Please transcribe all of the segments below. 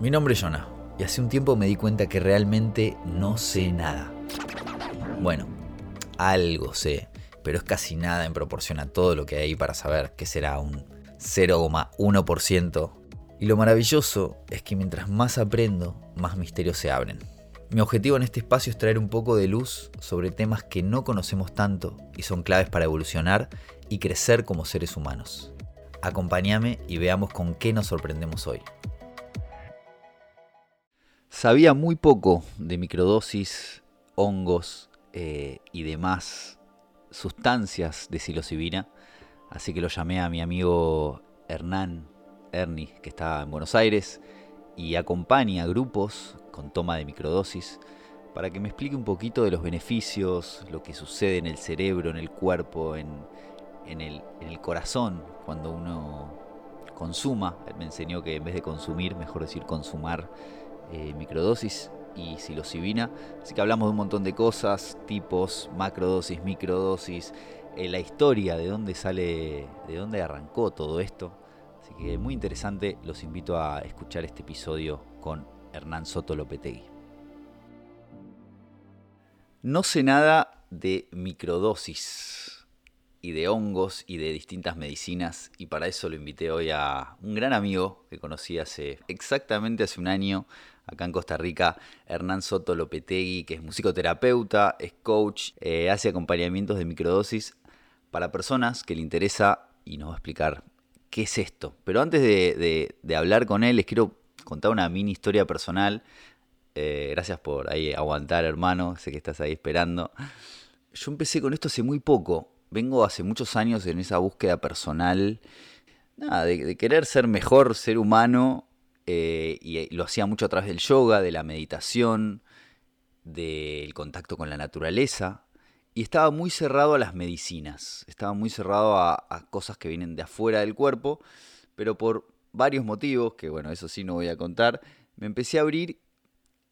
Mi nombre es Jonah y hace un tiempo me di cuenta que realmente no sé nada. Bueno, algo sé, pero es casi nada en proporción a todo lo que hay para saber que será un 0,1%. Y lo maravilloso es que mientras más aprendo, más misterios se abren. Mi objetivo en este espacio es traer un poco de luz sobre temas que no conocemos tanto y son claves para evolucionar y crecer como seres humanos. Acompáñame y veamos con qué nos sorprendemos hoy. Sabía muy poco de microdosis, hongos eh, y demás sustancias de psilocibina, así que lo llamé a mi amigo Hernán Ernie, que está en Buenos Aires, y acompaña grupos con toma de microdosis para que me explique un poquito de los beneficios, lo que sucede en el cerebro, en el cuerpo, en, el, corazón cuando uno consuma. Él me enseñó que en vez de consumir, mejor decir consumar eh, microdosis y psilocibina. Así que hablamos de un montón de cosas, tipos, macrodosis, microdosis, eh, la historia, de dónde sale, de dónde arrancó todo esto. Así que muy interesante, los invito a escuchar este episodio con Hernán Soto Lopetegui. No sé nada de microdosis y de hongos y de distintas medicinas y para eso lo invité hoy a un gran amigo que conocí hace exactamente hace un año acá en Costa Rica, Hernán Soto Lopetegui, que es musicoterapeuta, es coach, eh, hace acompañamientos de microdosis para personas que le interesa y nos va a explicar qué es esto. Pero antes de, hablar con él, les quiero contar una mini historia personal. Eh, gracias por ahí aguantar, hermano. Sé que estás ahí esperando. Yo empecé con esto hace muy poco. Vengo hace muchos años en esa búsqueda personal. Nada, de querer ser mejor ser humano eh, y lo hacía mucho a través del yoga, de la meditación, del contacto con la naturaleza. Y estaba muy cerrado a las medicinas, estaba muy cerrado a, cosas que vienen de afuera del cuerpo, pero por varios motivos, que bueno, eso sí no voy a contar, me empecé a abrir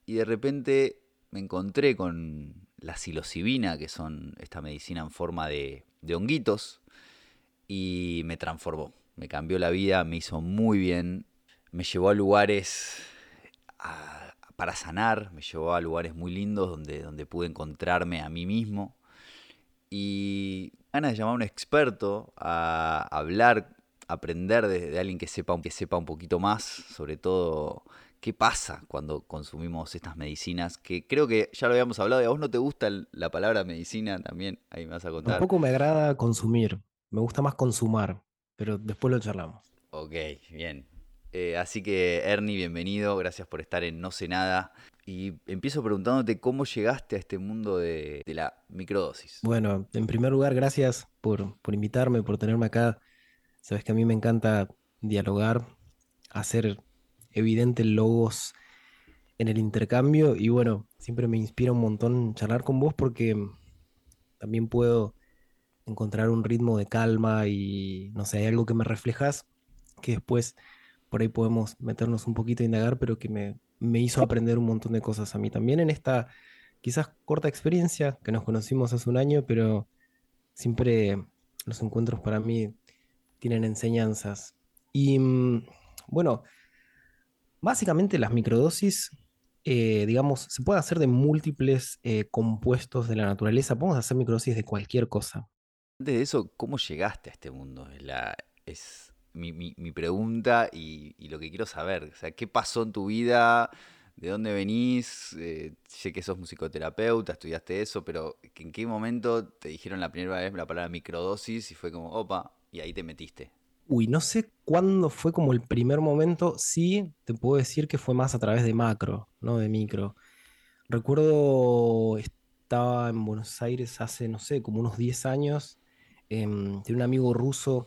y de repente me encontré con la psilocibina, que son esta medicina en forma de, de honguitos, y me transformó, me cambió la vida, me hizo muy bien, me llevó a lugares para sanar, me llevó a lugares muy lindos donde, donde pude encontrarme a mí mismo. Y ganas de llamar a un experto a hablar, aprender de, alguien que sepa, que sepa un poquito más, sobre todo qué pasa cuando consumimos estas medicinas, que creo que ya lo habíamos hablado, y a vos no te gusta la palabra medicina también, ahí me vas a contar. Tampoco me agrada consumir, me gusta más consumar, pero después lo charlamos. Ok, bien. Eh, así que Ernie, bienvenido, gracias por estar en No sé nada. Y empiezo preguntándote cómo llegaste a este mundo de, la microdosis. Bueno, en primer lugar, gracias por, invitarme, por tenerme acá. Sabes que a mí me encanta dialogar, hacer evidente logos en el intercambio y bueno, siempre me inspira un montón charlar con vos porque también puedo encontrar un ritmo de calma y no sé, hay algo que me reflejas que después por ahí podemos meternos un poquito a indagar, pero que me, hizo aprender un montón de cosas a mí también en esta quizás corta experiencia que nos conocimos hace un año, pero siempre los encuentros para mí tienen enseñanzas. Y mm, bueno, básicamente las microdosis, eh, digamos, se puede hacer de múltiples eh, compuestos de la naturaleza. Podemos hacer microdosis de cualquier cosa. Antes de eso, ¿cómo llegaste a este mundo? La, es mi, mi, pregunta y, lo que quiero saber. O sea, ¿qué pasó en tu vida? ¿De dónde venís? Eh, sé que sos musicoterapeuta, estudiaste eso, pero ¿en qué momento te dijeron la primera vez la palabra microdosis y fue como, opa, y ahí te metiste? Uy, no sé cuándo fue como el primer momento. Sí, te puedo decir que fue más a través de macro, no de micro. Recuerdo, estaba en Buenos Aires hace, no sé, como unos 10 años. Eh, un amigo ruso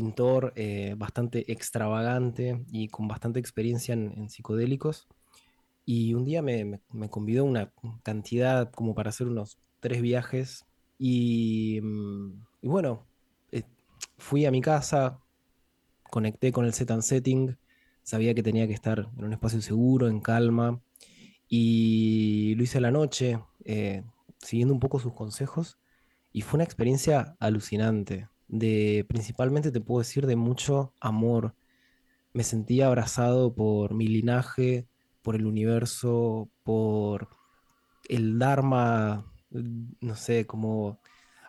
pintor eh, bastante extravagante y con bastante experiencia en, psicodélicos. Y un día me, convidó una cantidad como para hacer unos tres viajes. Y, mm, bueno, eh, fui a mi casa, conecté con el set and setting, sabía que tenía que estar en un espacio seguro, en calma. Y lo hice a la noche, eh, siguiendo un poco sus consejos. Y fue una experiencia alucinante de principalmente te puedo decir de mucho amor, me sentía abrazado por mi linaje, por el universo, por el Dharma, no sé, como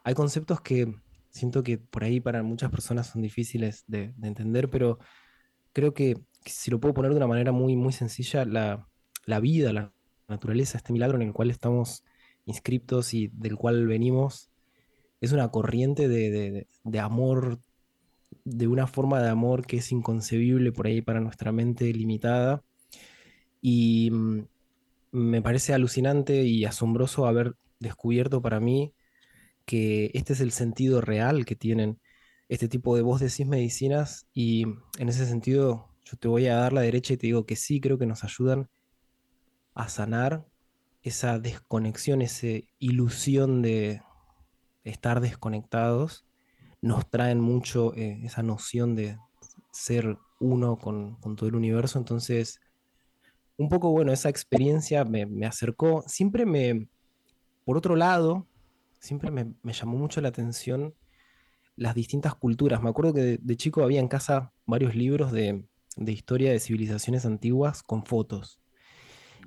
hay conceptos que siento que por ahí para muchas personas son difíciles de, de entender, pero creo que, que si lo puedo poner de una manera muy, muy sencilla, la, la vida, la naturaleza, este milagro en el cual estamos inscriptos y del cual venimos, es una corriente de, de- de- amor, de una forma de amor que es inconcebible por ahí para nuestra mente limitada. Y mm, me parece alucinante y asombroso haber descubierto para mí que este es el sentido real que tienen este tipo de, vos decís medicinas y en ese sentido yo te voy a dar la derecha y te digo que sí, creo que nos ayudan a sanar esa desconexión, esa ilusión de estar desconectados, nos traen mucho eh, esa noción de ser uno con, con todo el universo, entonces un poco, bueno, esa experiencia me, me acercó, siempre me, por otro lado, siempre me, me llamó mucho la atención las distintas culturas. Me acuerdo que de, de chico había en casa varios libros de, de historia de civilizaciones antiguas con fotos.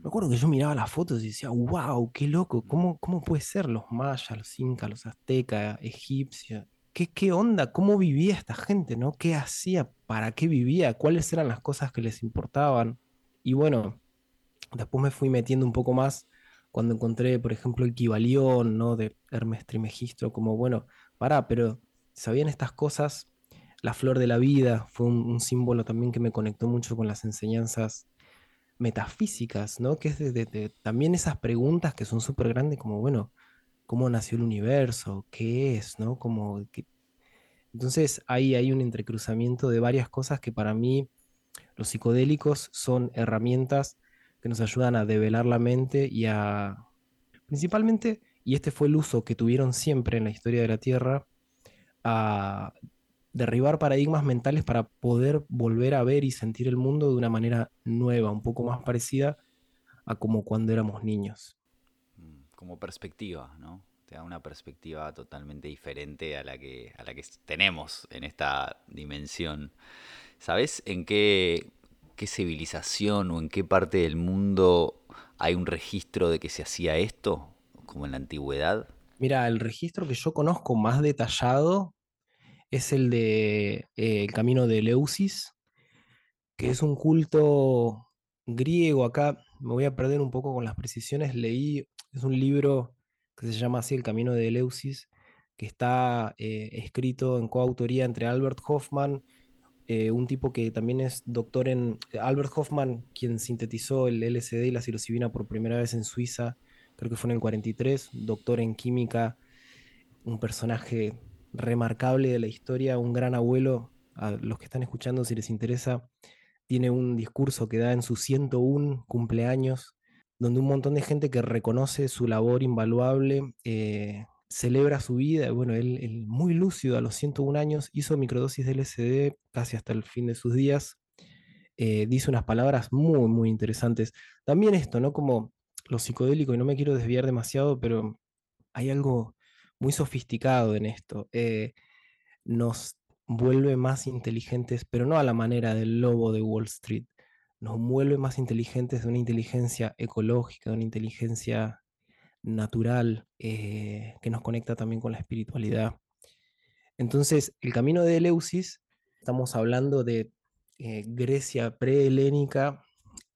Me acuerdo que yo miraba las fotos y decía, wow, qué loco, ¿cómo, cómo puede ser los mayas, los incas, los aztecas, egipcios? ¿Qué, qué onda? ¿Cómo vivía esta gente, no? ¿Qué hacía? ¿Para qué vivía? ¿Cuáles eran las cosas que les importaban? Y bueno, después me fui metiendo un poco más cuando encontré, por ejemplo, el Kybalión, ¿no? De Hermes Trismegisto, como, bueno, pará, pero ¿sabían estas cosas? La flor de la vida fue un, un símbolo también que me conectó mucho con las enseñanzas metafísicas, ¿no? Que es de, también esas preguntas que son súper grandes, como, bueno, ¿cómo nació el universo? ¿Qué es? ¿No? Como, que- Entonces ahí hay un entrecruzamiento de varias cosas que para mí los psicodélicos son herramientas que nos ayudan a develar la mente y a, principalmente, y este fue el uso que tuvieron siempre en la historia de la Tierra, a derribar paradigmas mentales para poder volver a ver y sentir el mundo de una manera nueva, un poco más parecida a como cuando éramos niños. Mm, Como perspectiva, ¿no? Te da una perspectiva totalmente diferente a la que, a la que tenemos en esta dimensión. ¿Sabes en qué, qué civilización o en qué parte del mundo hay un registro de que se hacía esto? Como en la antigüedad. Mira, el registro que yo conozco más detallado es el de eh, el camino de Eleusis, que es un culto griego. Acá me voy a perder un poco con las precisiones. Leí, es un libro que se llama así El camino de Eleusis, que está eh, escrito en coautoría entre Albert Hoffman, eh, un tipo que también es doctor en... Albert Hoffman, quien sintetizó el LSD y la psilocibina por primera vez en Suiza, creo que fue en el 43, doctor en química, un personaje remarcable de la historia, un gran abuelo. A los que están escuchando, si les interesa, tiene un discurso que da en sus 101 cumpleaños, donde un montón de gente que reconoce su labor invaluable, eh, celebra su vida. Bueno, él, él muy lúcido a los 101 años hizo microdosis de LSD casi hasta el fin de sus días. eh, dice unas palabras muy, muy interesantes. También esto, ¿no? Como lo psicodélico, y no me quiero desviar demasiado, pero hay algo muy sofisticado en esto. eh, nos vuelve más inteligentes, pero no a la manera del lobo de Wall Street. Nos vuelve más inteligentes de una inteligencia ecológica, de una inteligencia natural, eh, que nos conecta también con la espiritualidad. Entonces, el camino de Eleusis, estamos hablando de eh, Grecia prehelénica,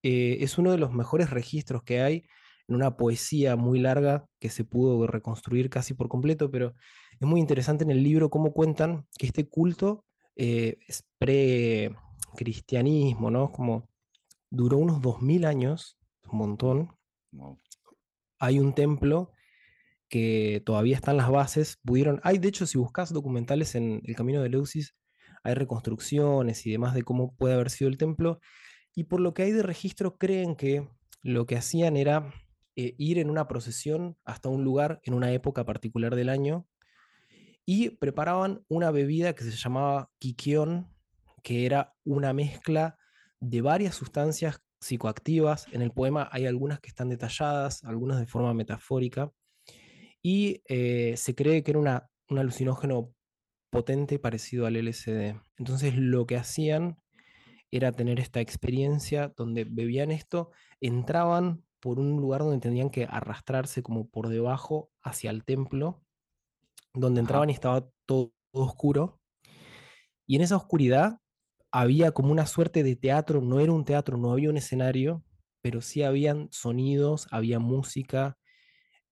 eh, es uno de los mejores registros que hay en una poesía muy larga que se pudo reconstruir casi por completo, pero es muy interesante en el libro cómo cuentan que este culto eh, es pre-cristianismo, ¿no? Como duró unos 2000 años, un montón. Wow. Hay un templo que todavía están las bases, pudieron, hay de hecho si buscas documentales en el camino de Leusis, hay reconstrucciones y demás de cómo puede haber sido el templo, y por lo que hay de registro creen que lo que hacían era eh, ir en una procesión hasta un lugar en una época particular del año y preparaban una bebida que se llamaba quiquión, que era una mezcla de varias sustancias psicoactivas. En el poema hay algunas que están detalladas, algunas de forma metafórica, y eh, se cree que era una, un alucinógeno potente parecido al LSD. Entonces lo que hacían era tener esta experiencia donde bebían esto, entraban por un lugar donde tenían que arrastrarse como por debajo hacia el templo, donde entraban y estaba todo, oscuro. Y en esa oscuridad había como una suerte de teatro, no era un teatro, no había un escenario, pero sí habían sonidos, había música.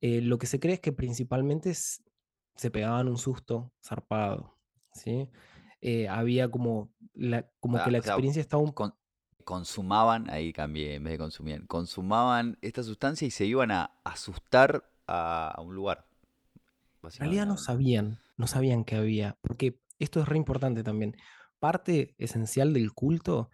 Eh, lo que se cree es que principalmente se pegaban un susto zarpado, ¿sí? Eh, había como, la, como que la experiencia estaba un... consumaban, ahí cambié, en vez de consumir, consumaban esta sustancia y se iban a asustar a, un lugar. En realidad no sabían, no sabían que había, porque esto es re importante también. Parte esencial del culto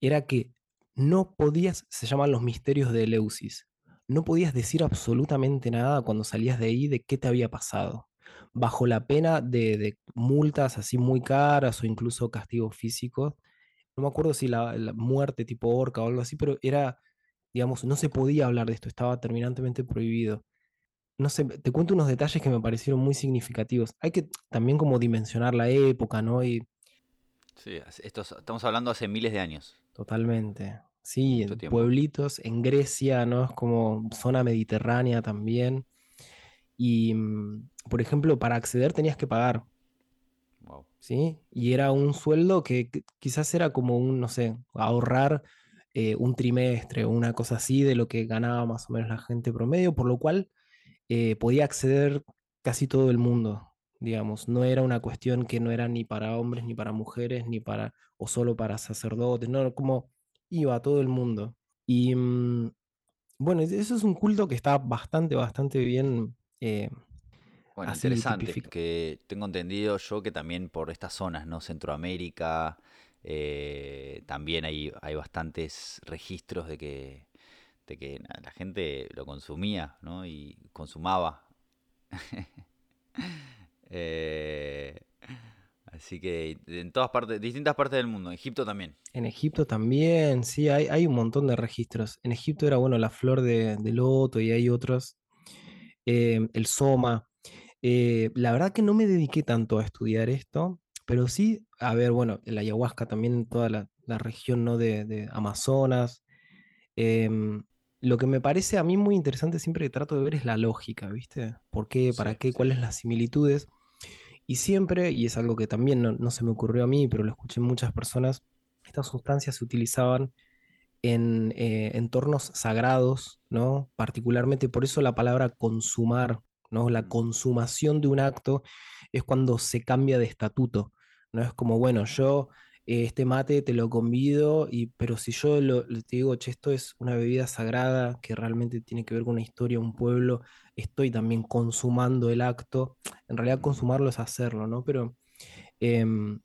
era que no podías, se llaman los misterios de Eleusis, no podías decir absolutamente nada cuando salías de ahí de qué te había pasado bajo la pena de, multas así muy caras o incluso castigos físicos. No me acuerdo si la, muerte tipo orca o algo así, pero era, digamos, no se podía hablar de esto, estaba terminantemente prohibido. No sé, te cuento unos detalles que me parecieron muy significativos. Hay que también como dimensionar la época, ¿no? Y, sí, esto, estamos hablando hace miles de años. Totalmente. Sí, en pueblitos, en Grecia, ¿no? Es como zona mediterránea también. Y, mm, por ejemplo, para acceder tenías que pagar. ¿Sí? Y era un sueldo que, quizás era como un, no sé, ahorrar eh, un trimestre o una cosa así de lo que ganaba más o menos la gente promedio, por lo cual eh, podía acceder casi todo el mundo, digamos. No era una cuestión que no era ni para hombres, ni para mujeres, ni para, o solo para sacerdotes, no, como iba todo el mundo. Y mm, bueno, eso es un culto que está bastante, bastante bien eh, bueno, interesante, que tengo entendido yo que también por estas zonas, ¿no? Centroamérica, eh, también hay, hay bastantes registros de que, de que la gente lo consumía, ¿no? Y consumaba. Eh, así que en todas partes, distintas partes del mundo, en Egipto también. En Egipto también, sí, hay, hay un montón de registros. En Egipto era, bueno, la flor de, loto y hay otros. Eh, el soma. Eh, la verdad que no me dediqué tanto a estudiar esto, pero sí, a ver, bueno, la ayahuasca también en toda la, región ¿no? de, Amazonas. Em, lo que me parece a mí muy interesante siempre que trato de ver es la lógica, ¿viste? ¿Por qué? ¿Para qué? ¿Cuáles las similitudes? Y siempre, y es algo que también no, se me ocurrió a mí, pero lo escuché en muchas personas, estas sustancias se utilizaban en eh, entornos sagrados, ¿no? Particularmente por eso la palabra consumar ¿no? La consumación de un acto es cuando se cambia de estatuto, ¿no? Es como, bueno, yo eh, este mate te lo convido, y, pero si yo te digo, che, esto es una bebida sagrada que realmente tiene que ver con una historia, un pueblo, estoy también consumando el acto. En realidad consumarlo es hacerlo, ¿no? Pero em,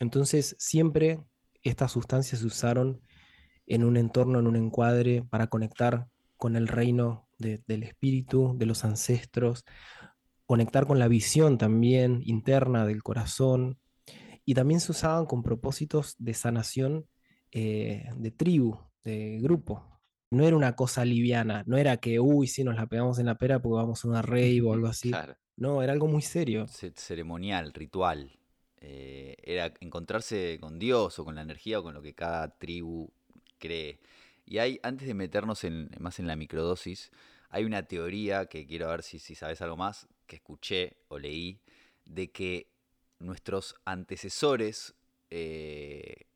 entonces siempre estas sustancias se usaron en un entorno, en un encuadre, para conectar con el reino del espíritu, de los ancestros, conectar con la visión también interna del corazón. Y también se usaban con propósitos de sanación eh, de tribu, de grupo. No era una cosa liviana, no era que, uy, si nos la pegamos en la pera porque vamos a una rey o algo así. No, era algo muy serio. ceremonial, ritual. Eh, era encontrarse con Dios o con la energía o con lo que cada tribu cree. Y hay, antes de meternos en, más en la microdosis, hay una teoría que quiero ver si, si sabes algo más, que escuché o leí, de que nuestros antecesores, eh,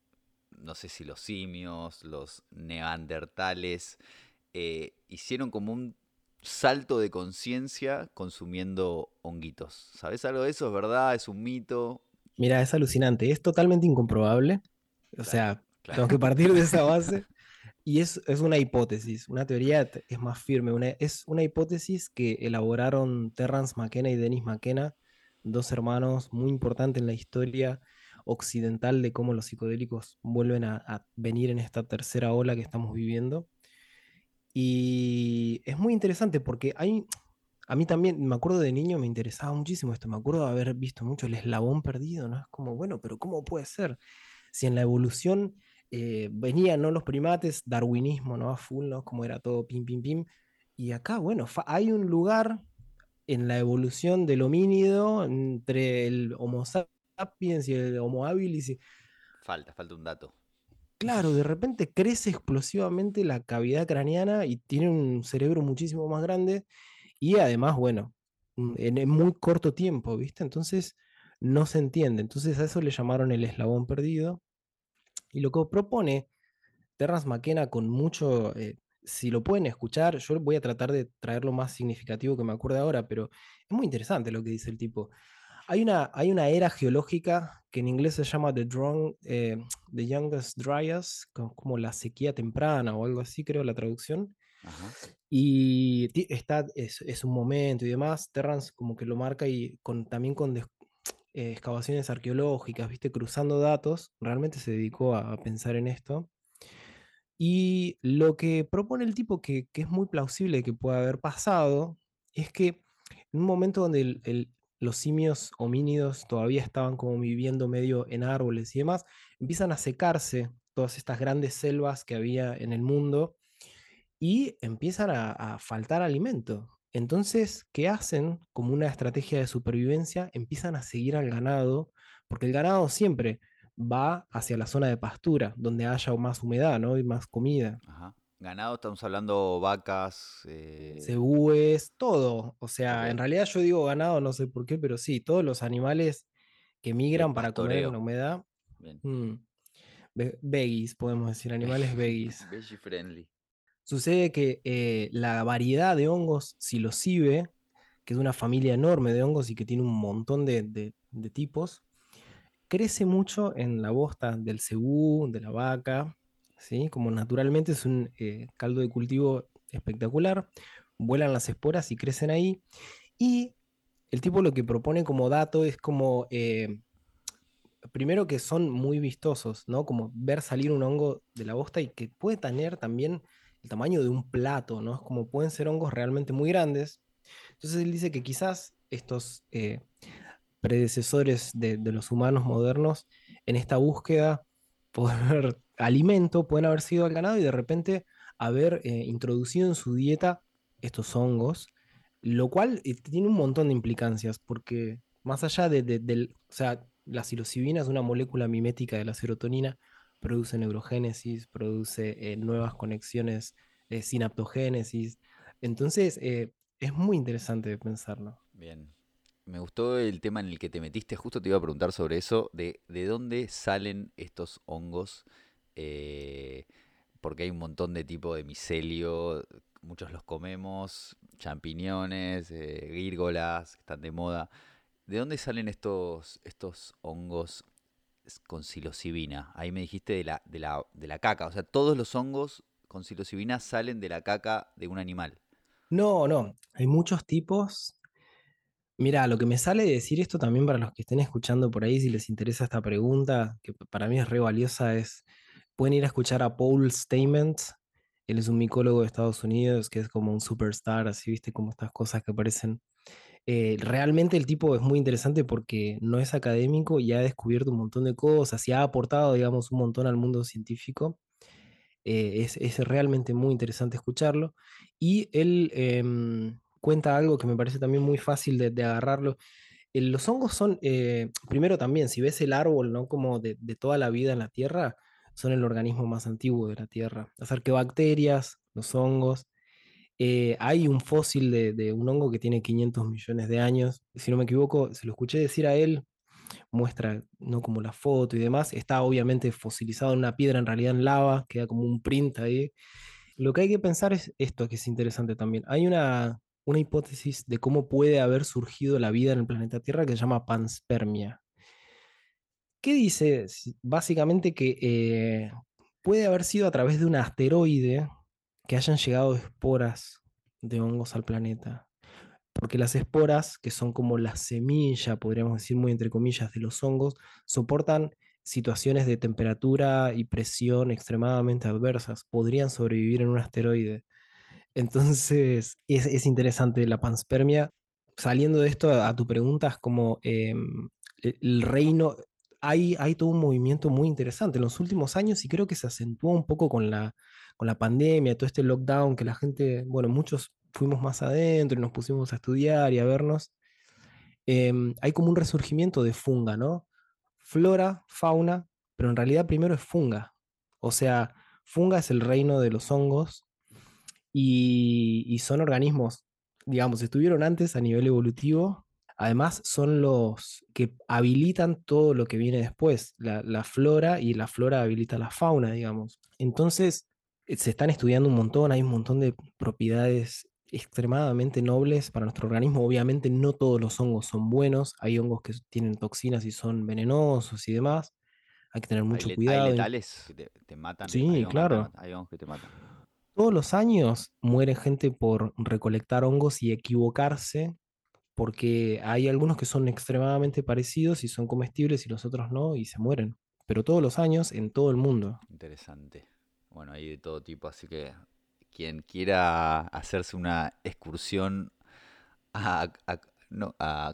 no sé si los simios, los neandertales, eh, hicieron como un salto de conciencia consumiendo honguitos. ¿Sabes algo de eso? ¿Es verdad? ¿Es un mito? Mira, es alucinante. Es totalmente incomprobable. O sea, tengo que partir de esa base. Y es, una hipótesis, una teoría es más firme, es una hipótesis que elaboraron Terrence McKenna y Dennis McKenna, dos hermanos muy importantes en la historia occidental de cómo los psicodélicos vuelven a, venir en esta tercera ola que estamos viviendo. Y es muy interesante porque hay, a mí también, me acuerdo de niño, me interesaba muchísimo esto, me acuerdo de haber visto mucho el eslabón perdido, ¿no? Es como, bueno, pero ¿cómo puede ser? Si en la evolución eh, venían ¿no? los primates, darwinismo, ¿no? A full, ¿no? Como era todo pim, pim, pim. Y acá, bueno, hay un lugar en la evolución del homínido entre el Homo sapiens y el Homo habilis. Falta, falta un dato. claro, de repente crece explosivamente la cavidad craneana y tiene un cerebro muchísimo más grande y además, bueno, mm, en, en muy corto tiempo, ¿viste? Entonces no se entiende. Entonces a eso le llamaron el eslabón perdido. Y lo que propone Terrence McKenna con mucho, eh, si lo pueden escuchar, yo voy a tratar de traer lo más significativo que me acuerde ahora, pero es muy interesante lo que dice el tipo. Hay una, hay una era geológica que en inglés se llama The, Drone, eh, the Youngest Dryas, como la sequía temprana o algo así, creo la traducción. Ajá. Y está, es, es, un momento y demás. Terrance como que lo marca y con, también con eh, excavaciones arqueológicas, viste, cruzando datos, realmente se dedicó a, pensar en esto. Y lo que propone el tipo, que, es muy plausible que pueda haber pasado, es que en un momento donde los simios homínidos todavía estaban como viviendo medio en árboles y demás, empiezan a secarse todas estas grandes selvas que había en el mundo y empiezan a faltar alimento. Entonces, ¿qué hacen? Como una estrategia de supervivencia, empiezan a seguir al ganado, porque el ganado siempre va hacia la zona de pastura, donde haya más humedad, ¿no? Y más comida. Ajá. Ganado, estamos hablando vacas. Eh... Cebúes, todo. O sea, en realidad yo digo ganado, no sé por qué, pero sí, todos los animales que migran para comer en la humedad. Bien. mm, ve- veggies, podemos decir, animales veggies. Veggie friendly. Sucede que eh, la variedad de hongos psilocibe, que es una familia enorme de hongos y que tiene un montón de tipos, crece mucho en la bosta del cebú, de la vaca, ¿sí? Como naturalmente es un eh, caldo de cultivo espectacular, vuelan las esporas y crecen ahí. Y el tipo lo que propone como dato es como, eh, primero que son muy vistosos, ¿no? Como ver salir un hongo de la bosta y que puede tener también el tamaño de un plato, ¿no? Es como pueden ser hongos realmente muy grandes. Entonces él dice que quizás estos eh, predecesores de, los humanos modernos en esta búsqueda por alimento pueden haber sido al ganado y de repente haber eh, introducido en su dieta estos hongos, lo cual eh, tiene un montón de implicancias, porque más allá de, de- o sea, la psilocibina es una molécula mimética de la serotonina, produce neurogénesis, produce eh, nuevas conexiones, eh, sinaptogénesis, entonces eh, es muy interesante pensarlo. Bien. Me gustó el tema en el que te metiste. Justo te iba a preguntar sobre eso, de, de dónde salen estos hongos. porque hay un montón de tipos de micelio, muchos los comemos, champiñones, gírgolas, están de moda. ¿De dónde salen estos, estos hongos con psilocibina? Ahí me dijiste de la, de la, de la caca. O sea, todos los hongos con psilocibina salen de la caca de un animal. No, no, hay muchos tipos. Mira, lo que me sale de decir esto también para los que estén escuchando por ahí, si les interesa esta pregunta, que para mí es re valiosa, es, pueden ir a escuchar a Paul Stamets. Él es un micólogo de Estados Unidos que es como un superstar, así, viste, como estas cosas que aparecen. Eh, realmente el tipo es muy interesante porque no es académico y ha descubierto un montón de cosas y ha aportado, digamos, un montón al mundo científico. Eh, es, es realmente muy interesante escucharlo. Y él em, cuenta algo que me parece también muy fácil de, de agarrarlo. Eh, los hongos son, eh, primero también, si ves el árbol, ¿no? Como de, de toda la vida en la Tierra, son el organismo más antiguo de la Tierra. Las arquebacterias, los hongos. Eh, hay un fósil de, un hongo que tiene 500 millones de años. Si no me equivoco, se lo escuché decir a él, muestra, ¿no? Como la foto y demás. Está obviamente fosilizado en una piedra, en realidad en lava, queda como un print ahí. Lo que hay que pensar es esto, que es interesante también. Hay una, una hipótesis de cómo puede haber surgido la vida en el planeta Tierra que se llama panspermia. ¿Qué dice? Si- Básicamente que eh, puede haber sido a través de un asteroide que hayan llegado esporas de hongos al planeta. Porque las esporas, que son como la semilla, podríamos decir muy entre comillas, de los hongos, soportan situaciones de temperatura y presión extremadamente adversas. Podrían sobrevivir en un asteroide. Entonces, es, es interesante la panspermia. Saliendo de esto a, tu pregunta, es como em, el, el reino, hay, hay todo un movimiento muy interesante en los últimos años y creo que se acentuó un poco con la, con la pandemia, todo este lockdown, que la gente, bueno, muchos fuimos más adentro y nos pusimos a estudiar y a vernos. Em, hay como un resurgimiento de funga, ¿no? Flora, fauna, pero en realidad primero es funga O sea, funga es el reino de los hongos y, y son organismos, digamos, estuvieron antes a nivel evolutivo. Además, son los que habilitan todo lo que viene después, la, la flora y la flora habilita la fauna, digamos. Entonces, se están estudiando un montón, hay un montón de propiedades extremadamente nobles para nuestro organismo. Obviamente no todos los hongos son buenos, hay hongos que tienen toxinas y son venenosos y demás. Hay que tener mucho ¿Hay, le- hay cuidado. letales que te, te matan? Sí, ¿Hay hongos que te claro. Hay hongos que te matan. Todos los años muere gente por recolectar hongos y equivocarse, porque hay algunos que son extremadamente parecidos y son comestibles y los otros no, y se mueren. Pero todos los años en todo el mundo. Interesante. Bueno, hay de todo tipo, así que quien quiera hacerse una excursión a,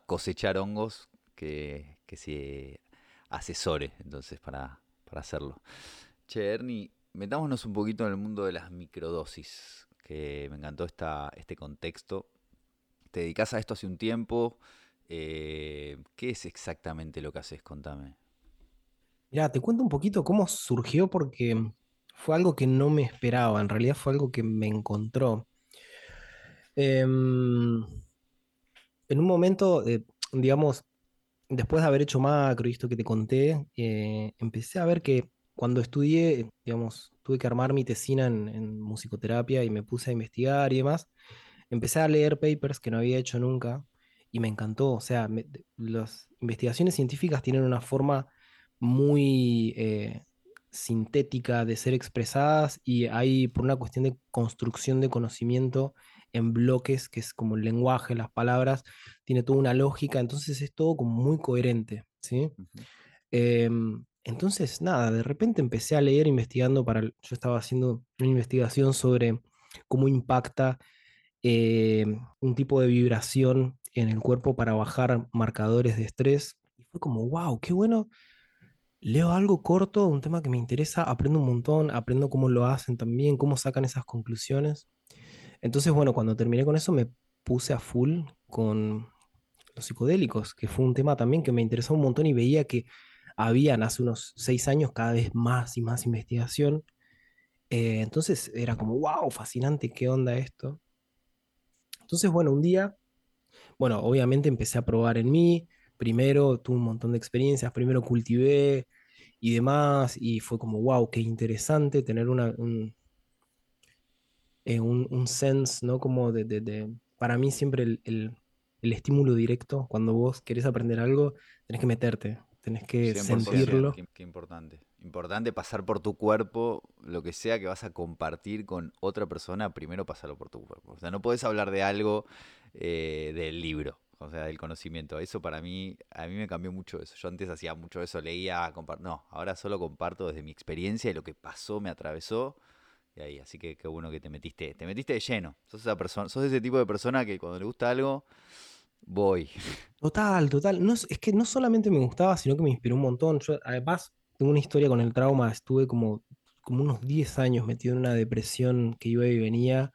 cosechar hongos, que, que se asesore entonces para, para hacerlo. Che, Ernie, metámonos un poquito en el mundo de las microdosis, que me encantó esta, este contexto. Te dedicas a esto hace un tiempo. eh, ¿qué es exactamente lo que haces? Contame. Ya, te cuento un poquito cómo surgió porque fue algo que no me esperaba, en realidad fue algo que me encontró. Em, en un momento, eh, digamos, después de haber hecho macro y esto que te conté, eh, empecé a ver que cuando estudié, digamos, tuve que armar mi tesina en, musicoterapia y me puse a investigar y demás, empecé a leer papers que no había hecho nunca y me encantó. O sea, las investigaciones científicas tienen una forma muy eh, sintética de ser expresadas y hay por una cuestión de construcción de conocimiento en bloques, que es como el lenguaje, las palabras, tiene toda una lógica, entonces es todo como muy coherente, ¿sí? Em, entonces, nada, de repente empecé a leer investigando para, yo estaba haciendo una investigación sobre cómo impacta eh, un tipo de vibración en el cuerpo para bajar marcadores de estrés. Y fue como, wow, qué bueno. Leo algo corto, un tema que me interesa, aprendo un montón, aprendo cómo lo hacen también, cómo sacan esas conclusiones. Entonces, bueno, cuando terminé con eso me puse a full con los psicodélicos, que fue un tema también que me interesó un montón y veía que habían hace unos seis años cada vez más y más investigación. Eh, entonces era como, wow, fascinante, qué onda esto. Entonces, bueno, un día, bueno, obviamente empecé a probar en mí. Primero tuve un montón de experiencias, primero cultivé y demás, y fue como, wow, qué interesante tener una, un, eh, un, un sense, ¿no? Como de, de- de- para mí siempre el, el- el estímulo directo, cuando vos querés aprender algo, tenés que meterte, tenés que 100%, sentirlo. qué, qué importante. Importante pasar por tu cuerpo, lo que sea que vas a compartir con otra persona, primero pasarlo por tu cuerpo. O sea, no podés hablar de algo eh, del libro, o sea, del conocimiento. Eso para mí, a mí me cambió mucho eso. Yo antes hacía mucho eso, leía, compar- no, ahora solo comparto desde mi experiencia y lo que pasó, me atravesó. Y ahí, así que qué bueno que te metiste, te metiste de lleno. Sos esa persona, sos ese tipo de persona que cuando le gusta algo, voy. Total, total. No, es que no solamente me gustaba, sino que me inspiró un montón. Yo, además, tengo una historia con el trauma. Estuve como, como unos 10 años metido en una depresión que iba y venía.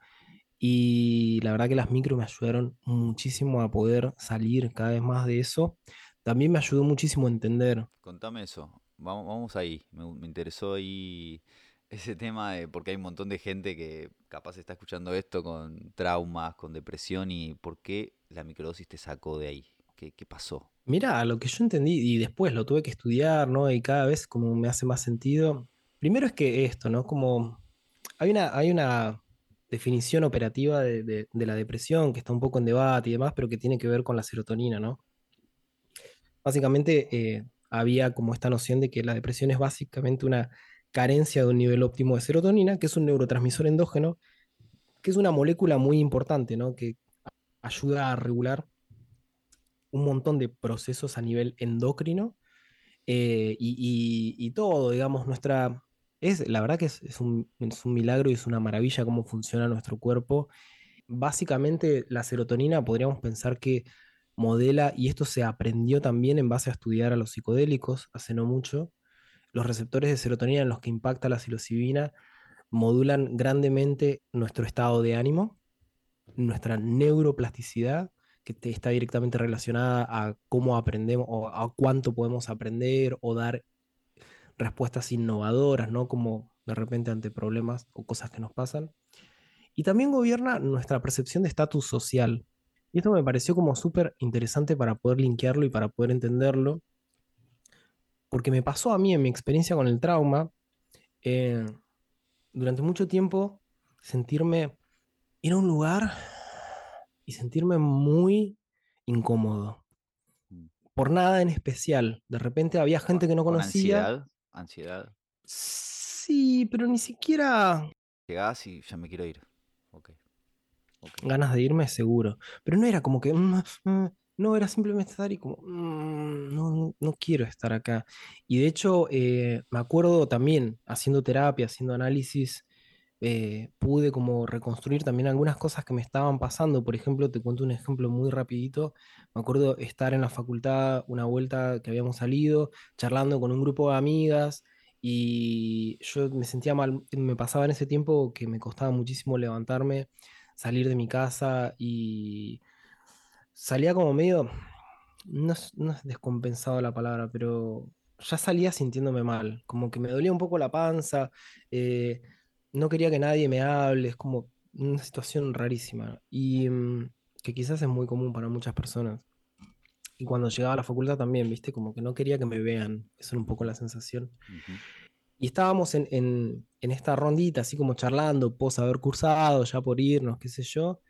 Y la verdad que las micro me ayudaron muchísimo a poder salir cada vez más de eso. También me ayudó muchísimo a entender. Contame eso. Vamos, vamos ahí. Me, me interesó ahí ese tema de porque hay un montón de gente que capaz está escuchando esto con traumas, con depresión y por qué la microdosis te sacó de ahí. ¿Qué, qué pasó? Mira, lo que yo entendí y después lo tuve que estudiar, ¿no? Y cada vez como me hace más sentido. Primero es que esto, ¿no? Como hay una, hay una definición operativa de, la depresión que está un poco en debate y demás, pero que tiene que ver con la serotonina, ¿no? Básicamente eh, había como esta noción de que la depresión es básicamente una carencia de un nivel óptimo de serotonina, que es un neurotransmisor endógeno, que es una molécula muy importante, ¿no? Que ayuda a regular un montón de procesos a nivel endocrino eh, y- y todo, digamos, nuestra... Es, la verdad que es, un, es un milagro y es una maravilla cómo funciona nuestro cuerpo. Básicamente la serotonina podríamos pensar que modela, y esto se aprendió también en base a estudiar a los psicodélicos hace no mucho, los receptores de serotonina en los que impacta la psilocibina modulan grandemente nuestro estado de ánimo, nuestra neuroplasticidad, que está directamente relacionada a cómo aprendemos o a cuánto podemos aprender o dar respuestas innovadoras, ¿no? Como de repente ante problemas o cosas que nos pasan. Y también gobierna nuestra percepción de estatus social. Y esto me pareció como súper interesante para poder linkearlo y para poder entenderlo, porque me pasó a mí en mi experiencia con el trauma, eh, durante mucho tiempo sentirme ir a un lugar y sentirme muy incómodo. Mm. Por nada en especial. De repente había gente que no Con conocía. ansiedad, ansiedad. Sí, pero ni siquiera Llegás y ya me quiero ir. Ok. ok. ganas de irme, seguro. Pero no era como que. mm, mm, no, era simplemente estar y como. mm, no, no- no quiero estar acá. Y de hecho, eh, me acuerdo también, haciendo terapia, haciendo análisis, eh, pude como reconstruir también algunas cosas que me estaban pasando. Por ejemplo, te cuento un ejemplo muy rapidito. Me acuerdo estar en la facultad, una vuelta que habíamos salido, charlando con un grupo de amigas. Y yo me sentía mal, me pasaba en ese tiempo que me costaba muchísimo levantarme salir de mi casa y salía como medio, no es, no es descompensado la palabra, pero ya salía sintiéndome mal, como que me dolía un poco la panza, eh, no quería que nadie me hable, es como una situación rarísima y mm, que quizás es muy común para muchas personas. Y cuando llegaba a la facultad también, viste, como que no quería que me vean, esa era un poco la sensación. Ujú. Y estábamos en, en- en esta rondita, así como charlando, pos haber cursado, ya por irnos, qué sé yo.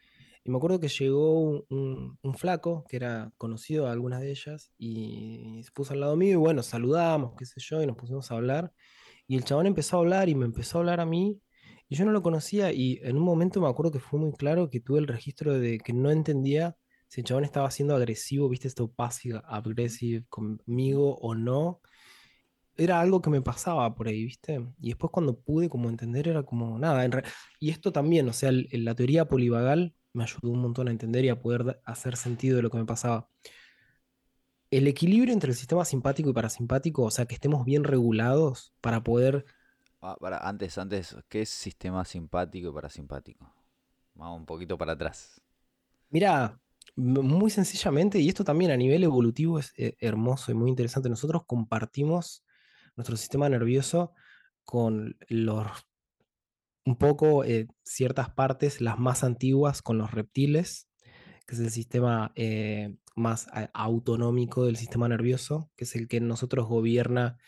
Y me acuerdo que llegó un, un- un flaco que era conocido de algunas de ellas y se puso al lado mío y bueno, saludamos, qué sé yo, y nos pusimos a hablar. Y el chabón empezó a hablar y me empezó a hablar a mí y yo no lo conocía y en un momento me acuerdo que fue muy claro que tuve el registro de que no entendía si el chabón estaba siendo agresivo, viste, esto passive aggressive conmigo o no era algo que me pasaba por ahí, ¿viste? Y después cuando pude como entender era como nada. en re- Y esto también, o sea, el- el- la teoría polivagal me ayudó un montón a entender y a poder hacer sentido de lo que me pasaba. El equilibrio entre el sistema simpático y parasimpático, o sea, que estemos bien regulados para poder... Ah, para, antes, antes, ¿qué es sistema simpático y parasimpático? Vamos un poquito para atrás. Mira, muy sencillamente, y esto también a nivel evolutivo es eh, hermoso y muy interesante, nosotros compartimos nuestro sistema nervioso con los un poco eh, ciertas partes, las más antiguas, con los reptiles, que es el sistema eh, más autonómico del sistema nervioso, que es el que nosotros gobierna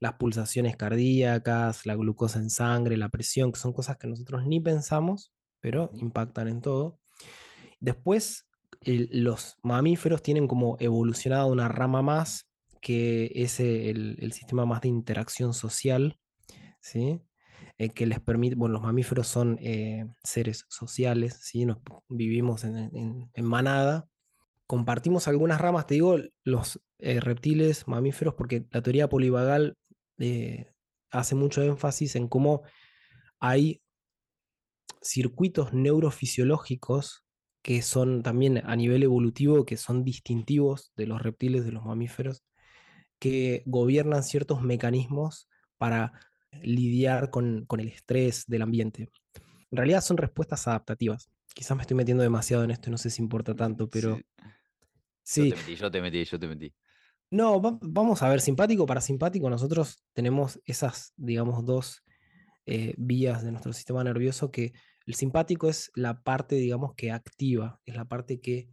las pulsaciones cardíacas, la glucosa en sangre, la presión, que son cosas que nosotros ni pensamos, pero impactan en todo. Después, los mamíferos tienen como evolucionado una rama más, que es el, sistema más de interacción social, ¿sí? Eh, que les permite, bueno, los mamíferos son eh, seres sociales, ¿sí? Nos, vivimos en manada. Compartimos algunas ramas, te digo, los eh, reptiles, mamíferos, porque la teoría polivagal eh, hace mucho énfasis en cómo hay circuitos neurofisiológicos que son también a nivel evolutivo, que son distintivos de los reptiles, de los mamíferos, que gobiernan ciertos mecanismos para lidiar con, con el estrés del ambiente. En realidad son respuestas adaptativas. Quizás me estoy metiendo demasiado en esto no sé si importa tanto, pero Sí, yo sí. te metí, yo te metí, yo te metí. No, va- vamos a ver, simpático, parasimpático, nosotros tenemos esas, digamos, dos eh, vías de nuestro sistema nervioso que el simpático es la parte, digamos, que activa, es la parte que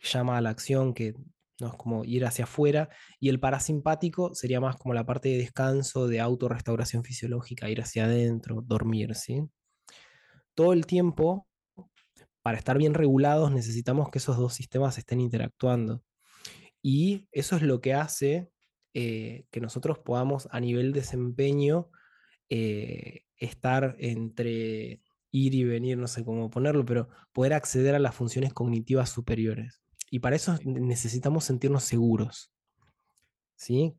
llama a la acción, que no es como ir hacia afuera, y el parasimpático sería más como la parte de descanso, de autorrestauración fisiológica, ir hacia adentro, dormir, ¿sí? Todo el tiempo, para estar bien regulados, necesitamos que esos dos sistemas estén interactuando. Y eso es lo que hace eh, que nosotros podamos a nivel desempeño eh, estar entre ir y venir, no sé cómo ponerlo, pero poder acceder a las funciones cognitivas superiores. Y para eso necesitamos sentirnos seguros, ¿sí?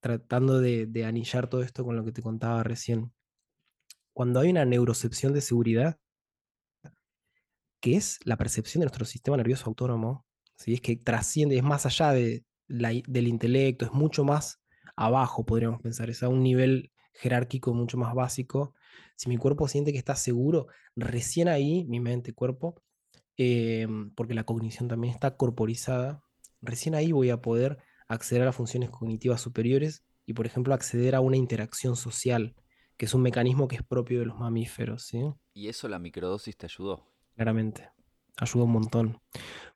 Tratando de, de anillar todo esto con lo que te contaba recién. Cuando hay una neurocepción de seguridad, que es la percepción de nuestro sistema nervioso autónomo, ¿sí? es que trasciende, es más allá de la del intelecto, es mucho más abajo, podríamos pensar, es a un nivel jerárquico mucho más básico. Si mi cuerpo siente que está seguro, recién ahí, mi mente, cuerpo, em, porque la cognición también está corporizada, recién ahí voy a poder acceder a las funciones cognitivas superiores y, por ejemplo, acceder a una interacción social que es un mecanismo que es propio de los mamíferos, ¿sí? ¿Y eso la microdosis te ayudó? Claramente, ayuda un montón.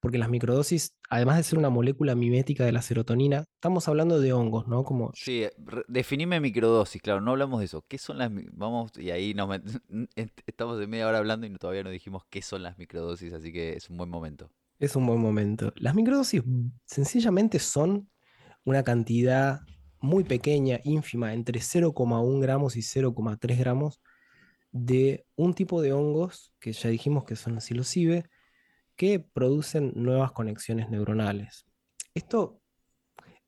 Porque las microdosis, además de ser una molécula mimética de la serotonina, estamos hablando de hongos, ¿no? Como Sí, eh, definime microdosis, claro, no hablamos de eso. ¿Qué son las Vamos, y ahí nos met- estamos de media hora hablando y todavía no dijimos qué son las microdosis, así que es un buen momento. es un buen momento. Las microdosis sencillamente son una cantidad muy pequeña, ínfima, entre 0,1 gramos y 0,3 gramos de un tipo de hongos que ya dijimos que son la psilocibe, que producen nuevas conexiones neuronales. Esto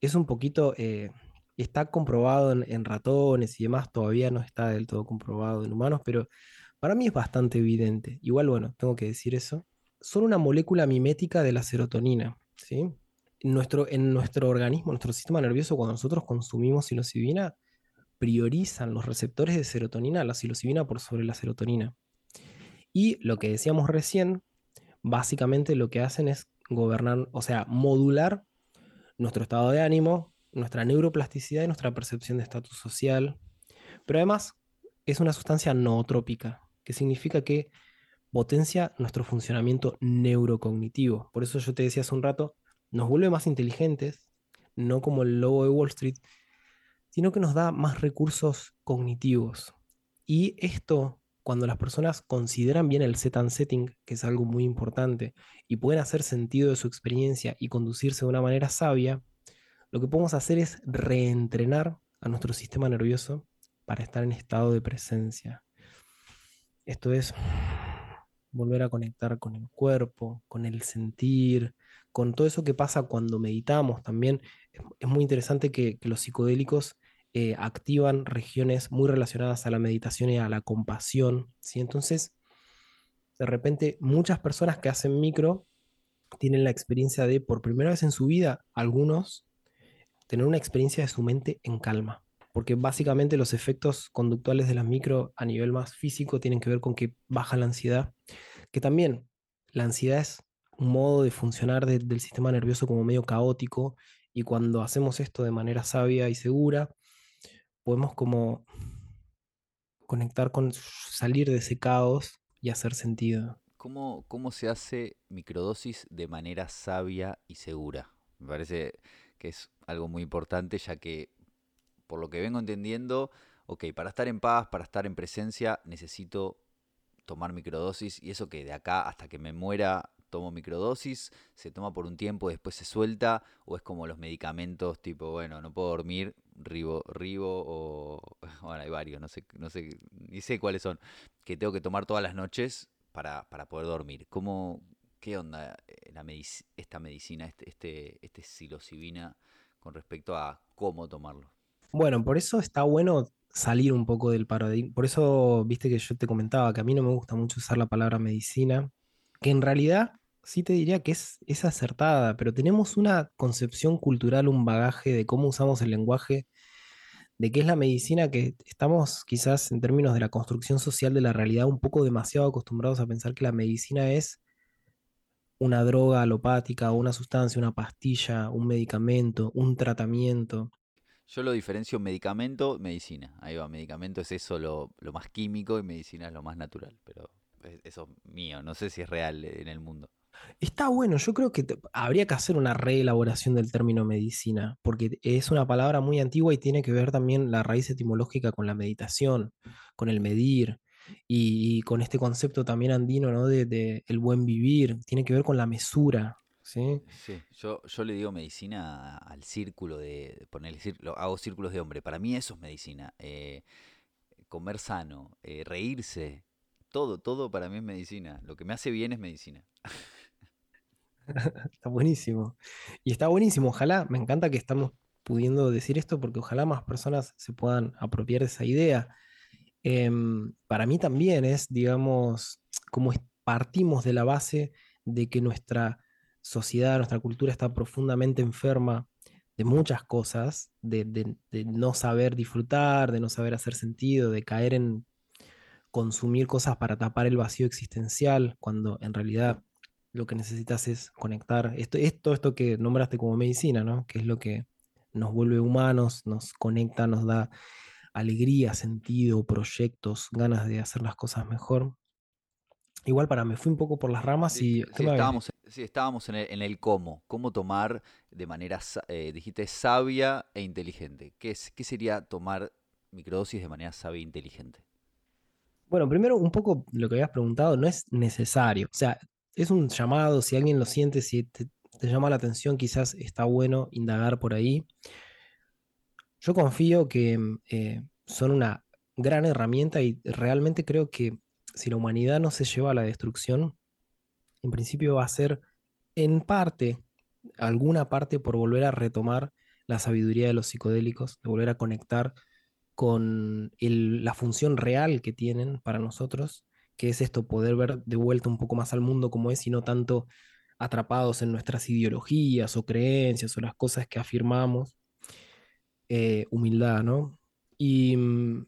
es un poquito, eh, está comprobado en, ratones y demás, todavía no está del todo comprobado en humanos, pero para mí es bastante evidente. Igual, bueno, tengo que decir eso. Son una molécula mimética de la serotonina, ¿sí? Nuestro, en nuestro organismo, nuestro sistema nervioso, cuando nosotros consumimos psilocibina, priorizan los receptores de serotonina la psilocibina por sobre la serotonina. Y lo que decíamos recién, básicamente lo que hacen es gobernar, o sea, modular nuestro estado de ánimo, nuestra neuroplasticidad y nuestra percepción de estatus social. Pero además es una sustancia nootrópica, que significa que potencia nuestro funcionamiento neurocognitivo. Por eso yo te decía hace un rato, nos vuelve más inteligentes, no como el lobo de Wall Street, sino que nos da más recursos cognitivos. Y esto, cuando las personas consideran bien el set and setting, que es algo muy importante, y pueden hacer sentido de su experiencia y conducirse de una manera sabia, lo que podemos hacer es reentrenar a nuestro sistema nervioso para estar en estado de presencia. Esto es volver a conectar con el cuerpo, con el sentir, con todo eso que pasa cuando meditamos también. Es, muy interesante que, que los psicodélicos eh, activan regiones muy relacionadas a la meditación y a la compasión. ¿sí? Entonces, de repente, muchas personas que hacen micro tienen la experiencia de, por primera vez en su vida, algunos, tener una experiencia de su mente en calma. Porque básicamente los efectos conductuales de las micro a nivel más físico tienen que ver con que baja la ansiedad, que también la ansiedad es un modo de funcionar de, del sistema nervioso como medio caótico y cuando hacemos esto de manera sabia y segura, podemos como conectar con salir de ese caos y hacer sentido. ¿Cómo, ¿Cómo se hace microdosis de manera sabia y segura? Me parece que es algo muy importante ya que, por lo que vengo entendiendo, ok, para estar en paz, para estar en presencia, necesito tomar microdosis y eso que de acá hasta que me muera tomo microdosis, se toma por un tiempo, después se suelta, o es como los medicamentos tipo, bueno, no puedo dormir, ribo, ribo, o bueno, hay varios, no sé, no sé, ni sé cuáles son, que tengo que tomar todas las noches para, para poder dormir. ¿Cómo, qué onda eh, esta medicina, este, este, este psilocibina con respecto a cómo tomarlo? Bueno, por eso está bueno salir un poco del paradigma. Por eso, viste que yo te comentaba que a mí no me gusta mucho usar la palabra medicina, que en realidad sí te diría que es, es acertada, pero tenemos una concepción cultural, un bagaje de cómo usamos el lenguaje, de qué es la medicina, que estamos quizás en términos de la construcción social de la realidad un poco demasiado acostumbrados a pensar que la medicina es una droga alopática, una sustancia, una pastilla, un medicamento, un tratamiento. Yo lo diferencio medicamento, medicina. Ahí va, medicamento es eso lo, lo más químico y medicina es lo más natural. Pero es- eso es mío, no sé si es real en el mundo. Está bueno, yo creo que habría que hacer una reelaboración del término medicina, porque es una palabra muy antigua y tiene que ver también la raíz etimológica con la meditación, con el medir y, con este concepto también andino, ¿no? De, el buen vivir, tiene que ver con la mesura, ¿sí? Sí, yo, yo le digo medicina al círculo de, ponerle cir- lo- hago círculos de hombre. Para mí eso es medicina. Eh, comer sano, eh, reírse, todo, todo para mí es medicina. Lo que me hace bien es medicina. Está buenísimo. Y está buenísimo, ojalá, me encanta que estamos pudiendo decir esto porque ojalá más personas se puedan apropiar de esa idea. Em, para mí también es, digamos, como partimos de la base de que nuestra sociedad, nuestra cultura está profundamente enferma de muchas cosas, de no saber disfrutar, de no saber hacer sentido, de caer en consumir cosas para tapar el vacío existencial, cuando en realidad lo que necesitas es conectar. Esto, esto, esto que nombraste como medicina, ¿no? Que es lo que nos vuelve humanos, nos conecta, nos da alegría, sentido, proyectos, ganas de hacer las cosas mejor. Igual para, me fui un poco por las ramas y... Sí, estábamos, sí, estábamos en, el, cómo, cómo tomar de manera, eh, dijiste, sabia e inteligente. ¿Qué, es, ¿Qué sería tomar microdosis de manera sabia e inteligente? Bueno, primero un poco lo que habías preguntado, no es necesario. O sea, es un llamado, si alguien lo siente, si te, llama la atención, quizás está bueno indagar por ahí. Yo confío que eh, son una gran herramienta y realmente creo que si la humanidad no se lleva a la destrucción, en principio va a ser en parte, alguna parte por volver a retomar la sabiduría de los psicodélicos, de volver a conectar con la función real que tienen para nosotros, que es esto, poder ver de vuelta un poco más al mundo como es y no tanto atrapados en nuestras ideologías o creencias o las cosas que afirmamos. Eh, humildad, ¿no? Y, mm,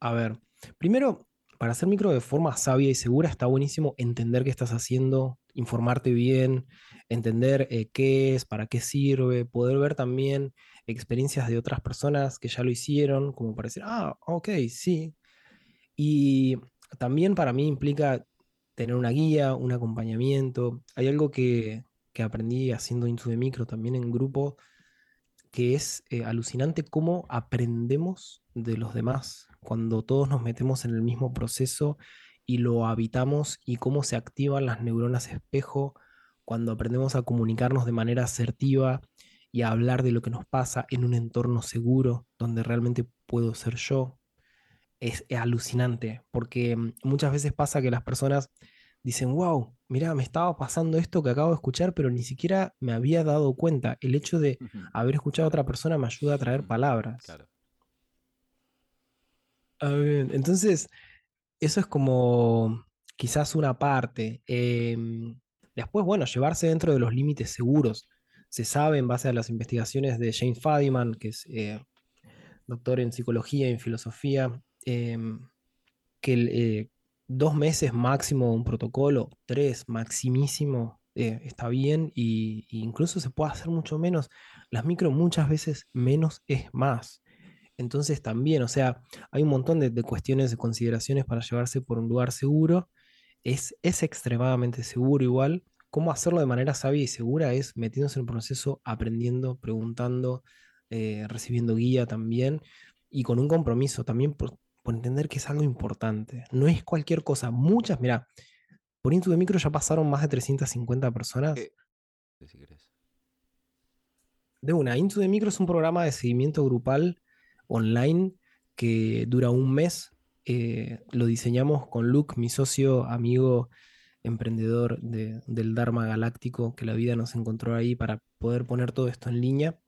a ver, primero, para hacer micro de forma sabia y segura está buenísimo entender qué estás haciendo, informarte bien, entender eh, qué es, para qué sirve, poder ver también experiencias de otras personas que ya lo hicieron, como para decir, ah, ok, sí. Y también para mí implica tener una guía, un acompañamiento. Hay algo que, que aprendí haciendo Into the Micro también en grupo, que es eh, alucinante cómo aprendemos de los demás cuando todos nos metemos en el mismo proceso y lo habitamos y cómo se activan las neuronas espejo cuando aprendemos a comunicarnos de manera asertiva y a hablar de lo que nos pasa en un entorno seguro donde realmente puedo ser yo. Es, alucinante porque mm, muchas veces pasa que las personas dicen, wow, mira, me estaba pasando esto que acabo de escuchar, pero ni siquiera me había dado cuenta. El hecho de haber escuchado a otra persona me ayuda a traer palabras. Claro. Ah, Entonces, eso es como quizás una parte. Em, después, bueno, llevarse dentro de los límites seguros. Se sabe en base a las investigaciones de James Fadiman, que es eh, doctor en psicología y en filosofía, em, que eh, dos meses máximo un protocolo, tres maximísimo, eh, está bien y, incluso se puede hacer mucho menos. Las micro muchas veces menos es más. Entonces también, o sea, hay un montón de, cuestiones, de consideraciones para llevarse por un lugar seguro. Es, es extremadamente seguro igual. ¿Cómo hacerlo de manera sabia y segura? Es metiéndose en el proceso, aprendiendo, preguntando, eh, recibiendo guía también y con un compromiso también entender que es algo importante. No es cualquier cosa. Muchas, mira, por Into de Micro ya pasaron más de 350 personas. De una, Into de Micro es un programa de seguimiento grupal online que dura un mes. Eh, lo diseñamos con Luke, mi socio, amigo, emprendedor del Dharma Galáctico, que la vida nos encontró ahí para poder poner todo esto en línea.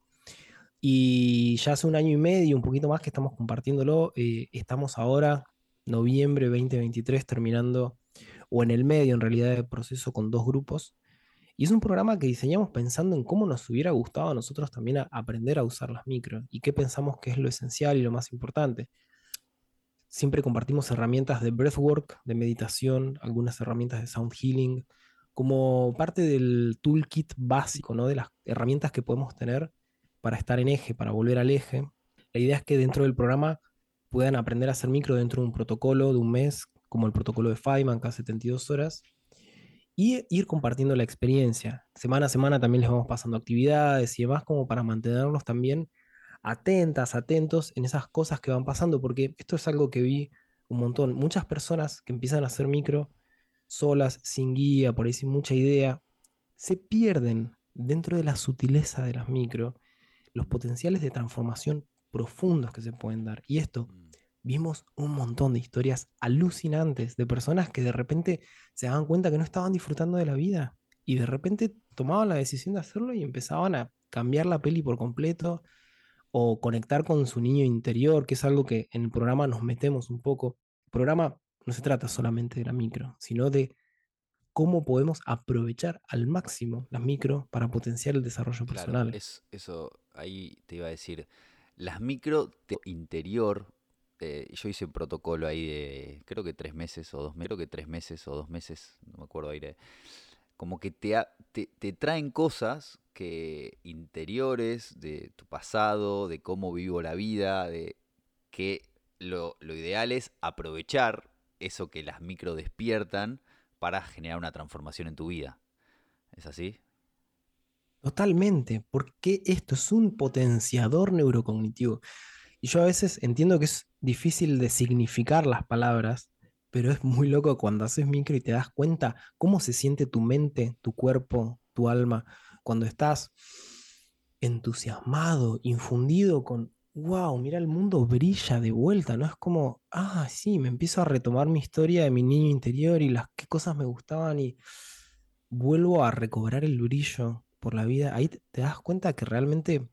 Y ya hace un año y medio, un poquito más que estamos compartiéndolo. Eh, estamos ahora, noviembre 2023, terminando, o en el medio en realidad del proceso con dos grupos. Y es un programa que diseñamos pensando en cómo nos hubiera gustado a nosotros también aprender a usar las micro y qué pensamos que es lo esencial y lo más importante. Siempre compartimos herramientas de breathwork, de meditación, algunas herramientas de sound healing, como parte del toolkit básico, ¿no? de las herramientas que podemos tener para estar en eje, para volver al eje. La idea es que dentro del programa puedan aprender a hacer micro dentro de un protocolo de un mes, como el protocolo de Feynman, cada 72 horas, y ir compartiendo la experiencia. Semana a semana también les vamos pasando actividades y demás como para mantenernos también atentas, atentos en esas cosas que van pasando, porque esto es algo que vi un montón. Muchas personas que empiezan a hacer micro solas, sin guía, por ahí sin mucha idea, se pierden dentro de la sutileza de las micro los potenciales de transformación profundos que se pueden dar. Y esto mm vimos un montón de historias alucinantes de personas que de repente se daban cuenta que no estaban disfrutando de la vida y de repente tomaban la decisión de hacerlo y empezaban a cambiar la peli por completo o conectar con su niño interior, que es algo que en el programa nos metemos un poco. El programa no se trata solamente de la micro, sino de cómo podemos aprovechar al máximo las micro para potenciar el desarrollo personal. Es, eso ahí te iba a decir, las micro de interior este, yo hice un protocolo ahí de, creo que tres meses o dos meses, creo que tres meses o dos meses, no me acuerdo ahí, como que te, te, traen cosas que interiores de tu pasado, de cómo vivo la vida, de que lo, lo ideal es aprovechar eso que las micro despiertan para generar una transformación en tu vida. ¿Es así? Totalmente, porque esto es un potenciador neurocognitivo. Y yo a veces entiendo que es difícil de significar las palabras, pero es muy loco cuando haces micro y te das cuenta cómo se siente tu mente, tu cuerpo, tu alma, cuando estás entusiasmado, infundido con, wow, mira, el mundo brilla de vuelta, ¿no? Es como, ah, sí, me empiezo a retomar mi historia de mi niño interior y las qué cosas me gustaban y vuelvo a recobrar el brillo por la vida. Ahí te, das cuenta que realmente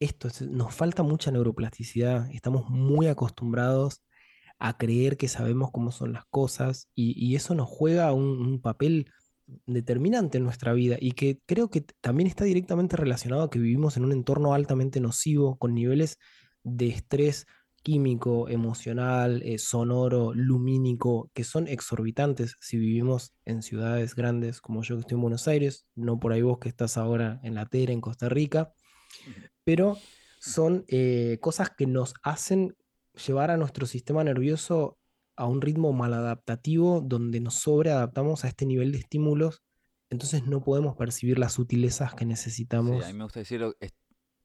esto es- nos falta mucha neuroplasticidad, estamos muy acostumbrados a creer que sabemos cómo son las cosas y, eso nos juega un, un papel determinante en nuestra vida y que creo que también está directamente relacionado a que vivimos en un entorno altamente nocivo, con niveles de estrés químico, emocional, eh, sonoro, lumínico, que son exorbitantes si vivimos en ciudades grandes como yo que estoy en Buenos Aires, no por ahí vos que estás ahora en La Tera, en Costa Rica, pero son eh, cosas que nos hacen llevar a nuestro sistema nervioso a un ritmo maladaptativo donde nos sobreadaptamos a este nivel de estímulos, entonces no podemos percibir las sutilezas que Sí, a mí necesitamos. me gusta decirlo, es-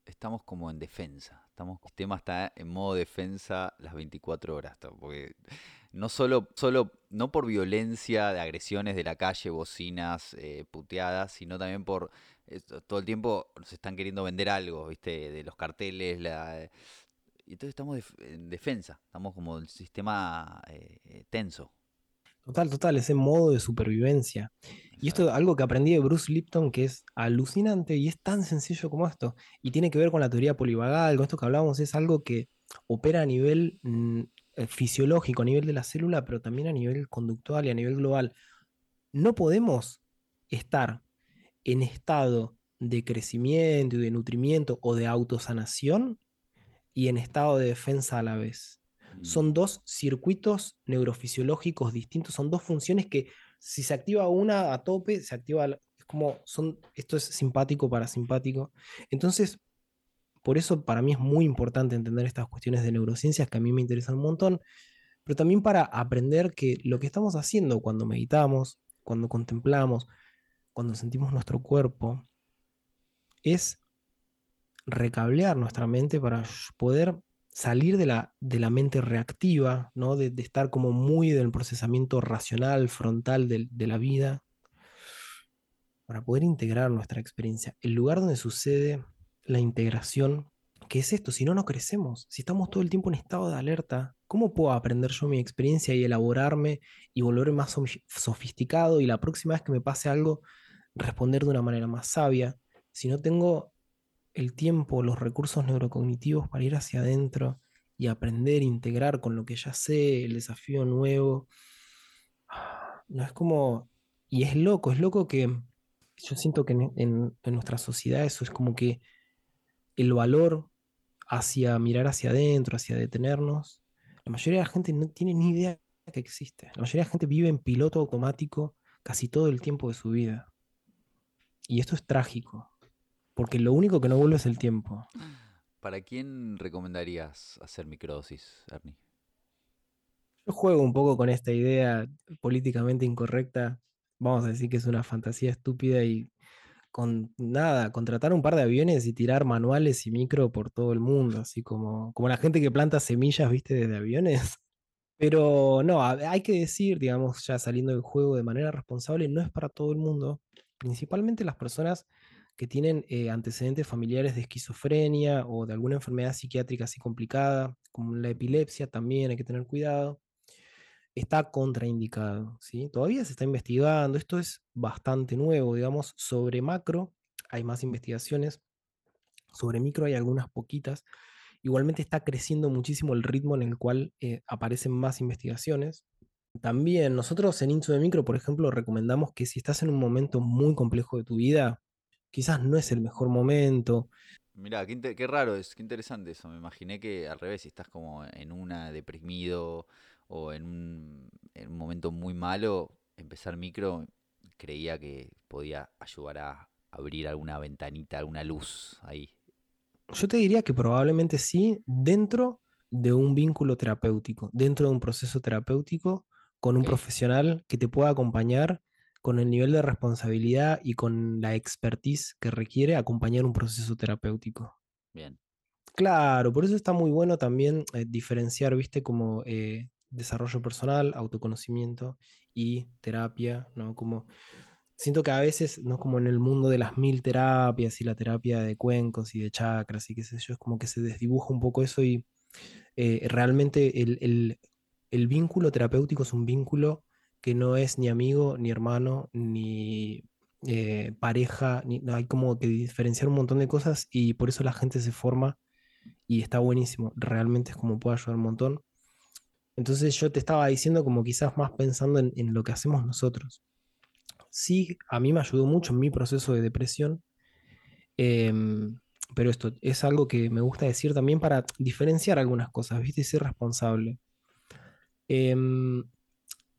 estamos como en defensa. Estamos, el sistema está en modo defensa las 24 horas. Porque no solo, solo, no por violencia de agresiones de la calle, bocinas, eh, puteadas, sino también por esto, todo el tiempo nos están queriendo vender algo, ¿viste? De los carteles, la, y entonces estamos en defensa, estamos como el sistema eh, eh, tenso. Total, total, ese modo de supervivencia. Y esto es algo que aprendí de Bruce Lipton que es alucinante y es tan sencillo como esto. Y tiene que ver con la teoría polivagal, con esto que hablábamos, es algo que opera a nivel mm, eh, fisiológico, a nivel de la célula, pero también a nivel conductual y a nivel global. No podemos estar en estado de crecimiento y de nutrimiento o de autosanación y en estado de defensa a la vez. Mm, Son dos circuitos neurofisiológicos distintos, son dos funciones que si se activa una a tope, se activa, la- es como, son, esto es simpático para simpático. Entonces, por eso para mí es muy importante entender estas cuestiones de neurociencias que a mí me interesan un montón, pero también para aprender que lo que estamos haciendo cuando meditamos, cuando contemplamos, cuando sentimos nuestro cuerpo, es recablear nuestra mente para poder salir de la, de la mente reactiva, ¿no? De, estar como muy del procesamiento racional, frontal de, de la vida, para poder integrar nuestra experiencia. El lugar donde sucede la integración, ¿qué es esto? Si no, no crecemos. Si estamos todo el tiempo en estado de alerta, ¿cómo puedo aprender yo mi experiencia y elaborarme y volverme más sofi- sofisticado y la próxima vez que me pase algo, responder de una manera más sabia? Si no tengo el tiempo, los recursos neurocognitivos para ir hacia adentro y aprender, integrar con lo que ya sé, el desafío nuevo. No es como, y es loco, es loco que yo siento que en, en- en nuestra sociedad eso es como que el valor hacia mirar hacia adentro, hacia detenernos, la mayoría de la gente no tiene ni idea que existe. La mayoría de la gente vive en piloto automático casi todo el tiempo de su vida. Y esto es trágico, porque lo único que no vuelve es el tiempo. ¿Para quién recomendarías hacer microdosis, Ernie? Yo juego un poco con esta idea políticamente incorrecta. Vamos a decir que es una fantasía estúpida y con nada, contratar un par de aviones y tirar manuales y micro por todo el mundo, así como, como la gente que planta semillas, viste, desde aviones. Pero no, hay que decir, digamos, ya saliendo del juego de manera responsable, no es para todo el mundo, principalmente las personas que tienen eh, antecedentes familiares de esquizofrenia o de alguna enfermedad psiquiátrica así complicada, como la epilepsia, también hay que tener cuidado está contraindicado, ¿sí? Todavía se está investigando, esto es bastante nuevo, digamos, sobre macro hay más investigaciones, sobre micro hay algunas poquitas, igualmente está creciendo muchísimo el ritmo en el cual eh, aparecen más investigaciones. También nosotros en Insu de Micro, por ejemplo, recomendamos que si estás en un momento muy complejo de tu vida, quizás no es el mejor momento, Mirá, qué, raro es, qué interesante eso. Me imaginé que al revés, si estás como en una deprimido o en un, en un momento muy malo, empezar micro, creía que podía ayudar a abrir alguna ventanita, alguna luz ahí. Yo te diría que probablemente sí, dentro de un vínculo terapéutico, dentro de un proceso terapéutico con un profesional que te pueda acompañar con el nivel de responsabilidad y con la expertise que requiere acompañar un proceso terapéutico. bien. Claro, por eso está muy bueno también eh, diferenciar, viste, como eh, desarrollo personal, autoconocimiento y terapia, ¿no? Como siento que a veces, ¿no? Como en el mundo de las mil terapias y la terapia de cuencos y de chakras y qué sé yo, es como que se desdibuja un poco eso y eh, realmente el, el- el vínculo terapéutico es un vínculo que no es ni amigo, ni hermano, ni eh, pareja, ni, hay como que diferenciar un montón de cosas y por eso la gente se forma y está buenísimo. Realmente es como puede ayudar un montón. Entonces yo te estaba diciendo como quizás más pensando en, lo que hacemos nosotros. Sí, a mí me ayudó mucho en mi proceso de depresión, em, pero esto es algo que me gusta decir también para diferenciar algunas cosas, ¿viste? Ser responsable. Em,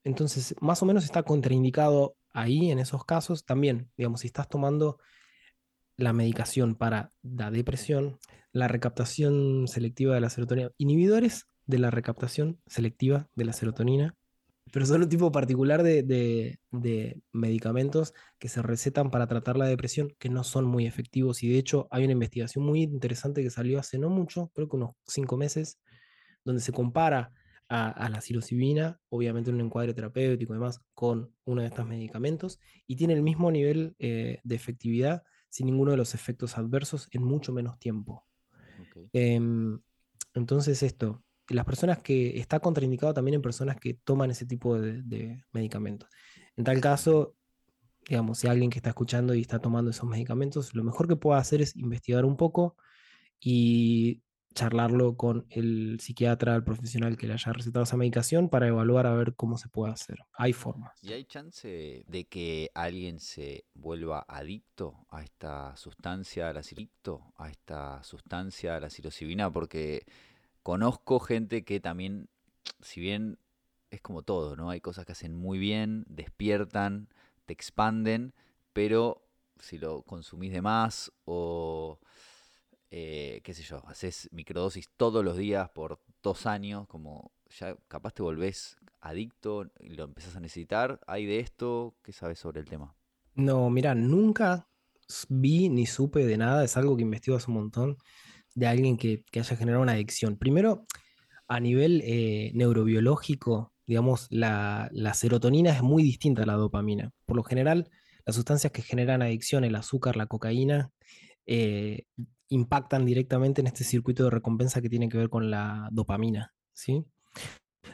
entonces, más o menos está contraindicado ahí en esos casos también, digamos, si estás tomando la medicación para la depresión, la recaptación selectiva de la serotonina, inhibidores de la recaptación selectiva de la serotonina, pero son un tipo particular de, de- de medicamentos que se recetan para tratar la depresión que no son muy efectivos. Y de hecho hay una investigación muy interesante que salió hace no mucho, creo que unos cinco meses, donde se compara a, a la psilocibina, obviamente en un encuadre terapéutico y demás, con uno de estos medicamentos y tiene el mismo nivel eh, de efectividad sin ninguno de los efectos adversos en mucho menos tiempo. Em, entonces esto, las personas que está contraindicado también en personas que toman ese tipo de, de medicamentos. En tal caso, digamos, si alguien que está escuchando y está tomando esos medicamentos, lo mejor que pueda hacer es investigar un poco y charlarlo con el psiquiatra, el profesional que le haya recetado esa medicación para evaluar a ver cómo se puede hacer. Hay formas. ¿Y hay chance de que alguien se vuelva adicto a esta sustancia, a la a esta sustancia, a la psilocibina? Porque conozco gente que también, si bien es como todo, ¿no? Hay cosas que hacen muy bien, despiertan, te expanden, pero si lo consumís de más o, eh, qué sé yo, haces microdosis todos los días por dos años, como ya capaz te volvés adicto y lo empezás a necesitar. ¿Hay de esto? ¿Qué sabes sobre el tema? No, mira, nunca vi ni supe de nada, es algo que investigo hace un montón, de alguien que, que haya generado una adicción. Primero, a nivel eh, neurobiológico, digamos, la, la serotonina es muy distinta a la dopamina. Por lo general, las sustancias que generan adicción, el azúcar, la cocaína, eh, impactan directamente en este circuito de recompensa que tiene que ver con la dopamina, ¿sí?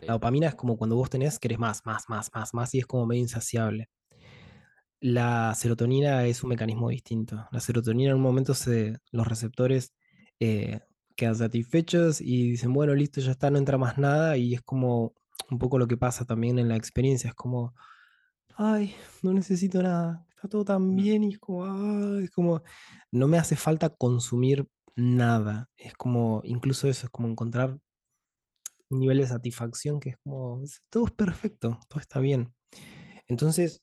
La dopamina es como cuando vos tenés, querés más, más, más, más, más, y es como medio insaciable. La serotonina es un mecanismo distinto. La serotonina en un momento se, los receptores eh, quedan satisfechos y dicen, bueno, listo, ya está, no entra más nada, y es como un poco lo que pasa también en la experiencia, es como, ay, no necesito nada, está todo tan bien, y es como, "Ay", es como, no me hace falta consumir nada. Es como, incluso eso, es como encontrar un nivel de satisfacción que es como, "Es- todo es perfecto, todo está bien. Entonces,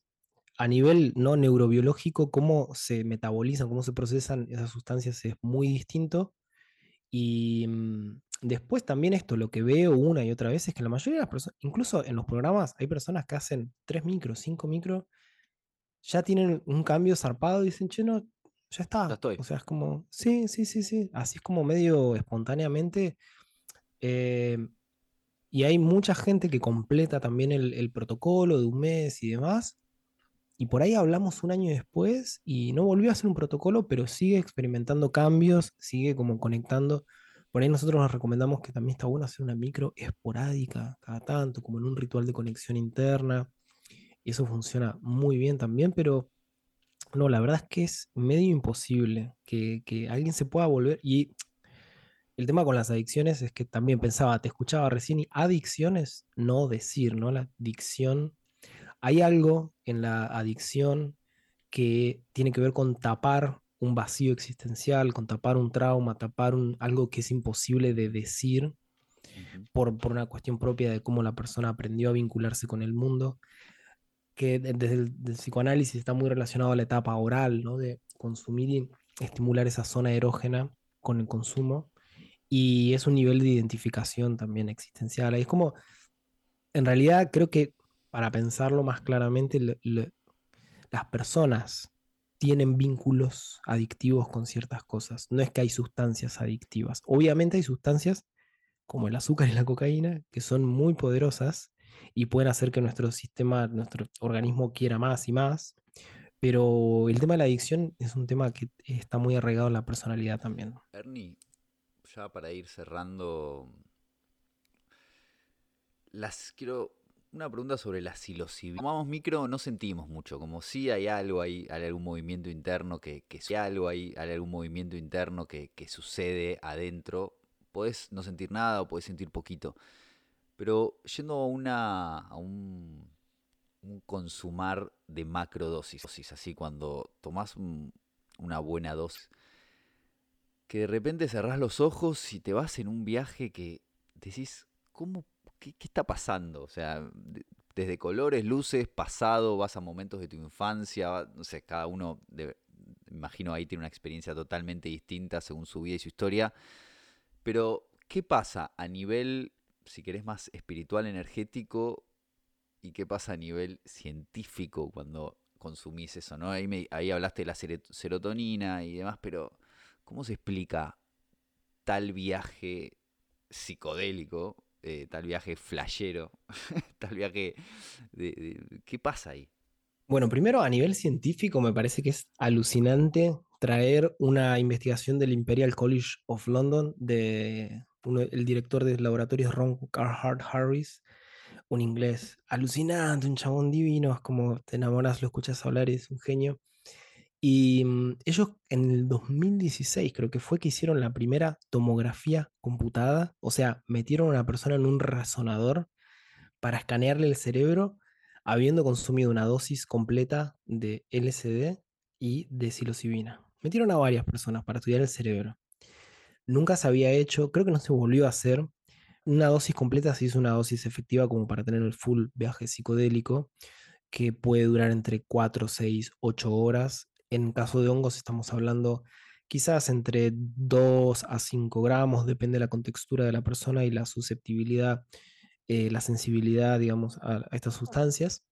a nivel no neurobiológico, cómo se metabolizan, cómo se procesan esas sustancias es muy distinto. Y mm, después también esto, lo que veo una y otra vez es que la mayoría de las personas, incluso en los programas, hay personas que hacen 3 micros, 5 micros, ya tienen un cambio zarpado y dicen, che, no, ya ya está. estoy. O sea, es como, sí, sí, sí, sí. Así es como medio espontáneamente. eh, y hay mucha gente que completa también el, el protocolo de un mes y demás. Y por ahí hablamos un año después y no volvió a hacer un protocolo, pero sigue experimentando cambios, sigue como conectando. Por ahí nosotros nos recomendamos que también está bueno hacer una micro esporádica cada tanto, como en un ritual de conexión interna. Y eso funciona muy bien también, pero no, la verdad es que es medio imposible que, que alguien se pueda volver. Y el tema con las adicciones es que también pensaba, te escuchaba recién, y adicciones, no decir, ¿no? La adicción. Hay algo en la adicción que tiene que ver con tapar un vacío existencial, con tapar un trauma, tapar un, algo que es imposible de decir por, por una cuestión propia de cómo la persona aprendió a vincularse con el mundo, que de- desde el psicoanálisis está muy relacionado a la etapa oral, ¿no? De consumir y estimular esa zona erógena con el consumo y es un nivel de identificación también existencial. Es como, en realidad creo que para pensarlo más claramente, las personas tienen vínculos adictivos con ciertas cosas. No es que hay sustancias adictivas. Obviamente hay sustancias como el azúcar y la cocaína que son muy poderosas y pueden hacer que nuestro sistema, nuestro organismo quiera más y más. Pero el tema de la adicción es un tema que está muy arraigado en la personalidad también. Ernie, ya para ir cerrando, las quiero una pregunta sobre la psilocibina. Como vamos micro, no sentimos mucho, como si hay algo ahí, hay algún movimiento interno que, que hay algo ahí, hay algún movimiento interno que, que sucede adentro. Podés no sentir nada o podés sentir poquito. Pero yendo a una. a un, un consumar de macrodosis, así cuando tomás una buena dosis, que de repente cerrás los ojos y te vas en un viaje que decís, ¿cómo ¿qué, está pasando? O sea, desde colores, luces, pasado, vas a momentos de tu infancia, no sé, cada uno, imagino ahí tiene una experiencia totalmente distinta según su vida y su historia, pero ¿qué pasa a nivel, si querés, más espiritual, energético, y qué pasa a nivel científico cuando consumís eso, ¿no? Ahí, hablaste de la serotonina y demás, pero ¿cómo se explica tal viaje psicodélico eh, tal viaje flashero, tal viaje... ¿Qué pasa ahí? Bueno, primero a nivel científico me parece que es alucinante traer una investigación del Imperial College of London de el director de laboratorios Ron Carhart Harris, un inglés alucinante, un chabón divino, es como te enamoras, lo escuchas hablar, es un genio. Y mm, ellos en el 2016 creo que fue que hicieron la primera tomografía computada, o sea, metieron a una persona en un resonador para escanearle el cerebro habiendo consumido una dosis completa de LSD y de psilocibina. Metieron a varias personas para estudiar el cerebro. Nunca se había hecho, creo que no se volvió a hacer. Una dosis completa se hizo una dosis efectiva como para tener el full viaje psicodélico, que puede durar entre 4, 6, 8 horas en caso de hongos estamos hablando quizás entre 2 a 5 gramos, depende de la contextura de la persona y la susceptibilidad, eh, la sensibilidad, digamos, a, estas sustancias.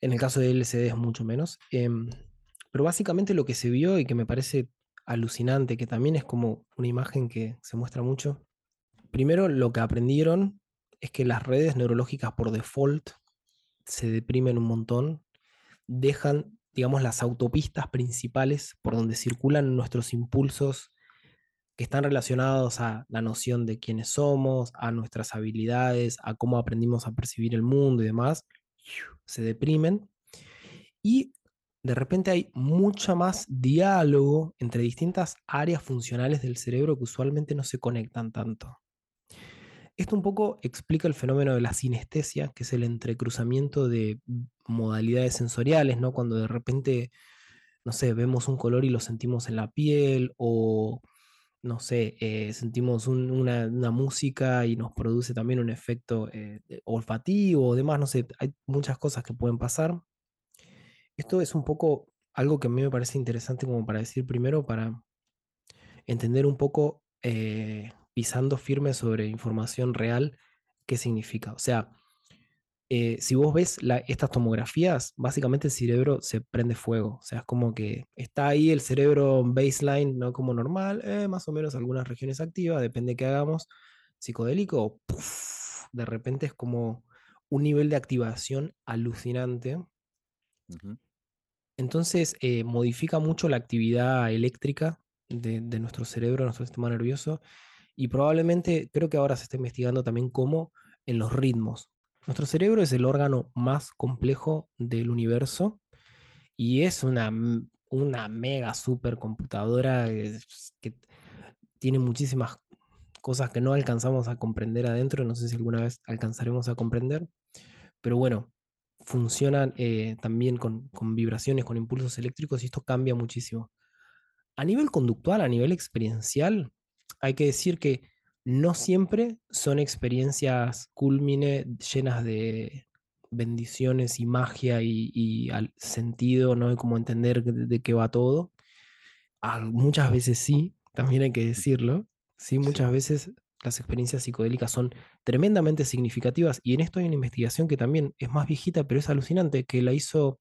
En el caso de LSD es mucho menos. Em, pero básicamente lo que se vio y que me parece alucinante, que también es como una imagen que se muestra mucho. Primero, lo que aprendieron es que las redes neurológicas por default se deprimen un montón, dejan digamos, las autopistas principales por donde circulan nuestros impulsos que están relacionados a la noción de quiénes somos, a nuestras habilidades, a cómo aprendimos a percibir el mundo y demás, se deprimen. Y de repente hay mucha más diálogo entre distintas áreas funcionales del cerebro que usualmente no se conectan tanto. Esto un poco explica el fenómeno de la sinestesia, que es el entrecruzamiento de modalidades sensoriales, ¿no? Cuando de repente, no sé, vemos un color y lo sentimos en la piel, o, no sé, eh, sentimos una, música y nos produce también un efecto eh, olfativo o demás, no sé, hay muchas cosas que pueden pasar. Esto es un poco algo que a mí me parece interesante como para decir primero, para entender un poco eh, pisando firme sobre información real, ¿qué significa? O sea, eh, si vos ves estas tomografías, básicamente el cerebro se prende fuego. O sea, es como que está ahí el cerebro baseline, no como normal, eh, más o menos algunas regiones activas, depende de qué hagamos, psicodélico, de repente es como un nivel de activación alucinante. Entonces, eh, modifica mucho la actividad eléctrica de, nuestro cerebro, nuestro sistema nervioso, y probablemente creo que ahora se está investigando también cómo en los ritmos. Nuestro cerebro es el órgano más complejo del universo y es una, una mega supercomputadora que tiene muchísimas cosas que no alcanzamos a comprender adentro, no sé si alguna vez alcanzaremos a comprender, pero bueno, funcionan eh, también con, con, vibraciones, con impulsos eléctricos y esto cambia muchísimo. A nivel conductual, a nivel experiencial, hay que decir que no siempre son experiencias culmine llenas de bendiciones y magia y, sentido, ¿no? Y como entender de, qué va todo. muchas veces sí, también hay que decirlo. Sí, muchas veces las experiencias psicodélicas son tremendamente significativas y en esto hay una investigación que también es más viejita, pero es alucinante, que la hizo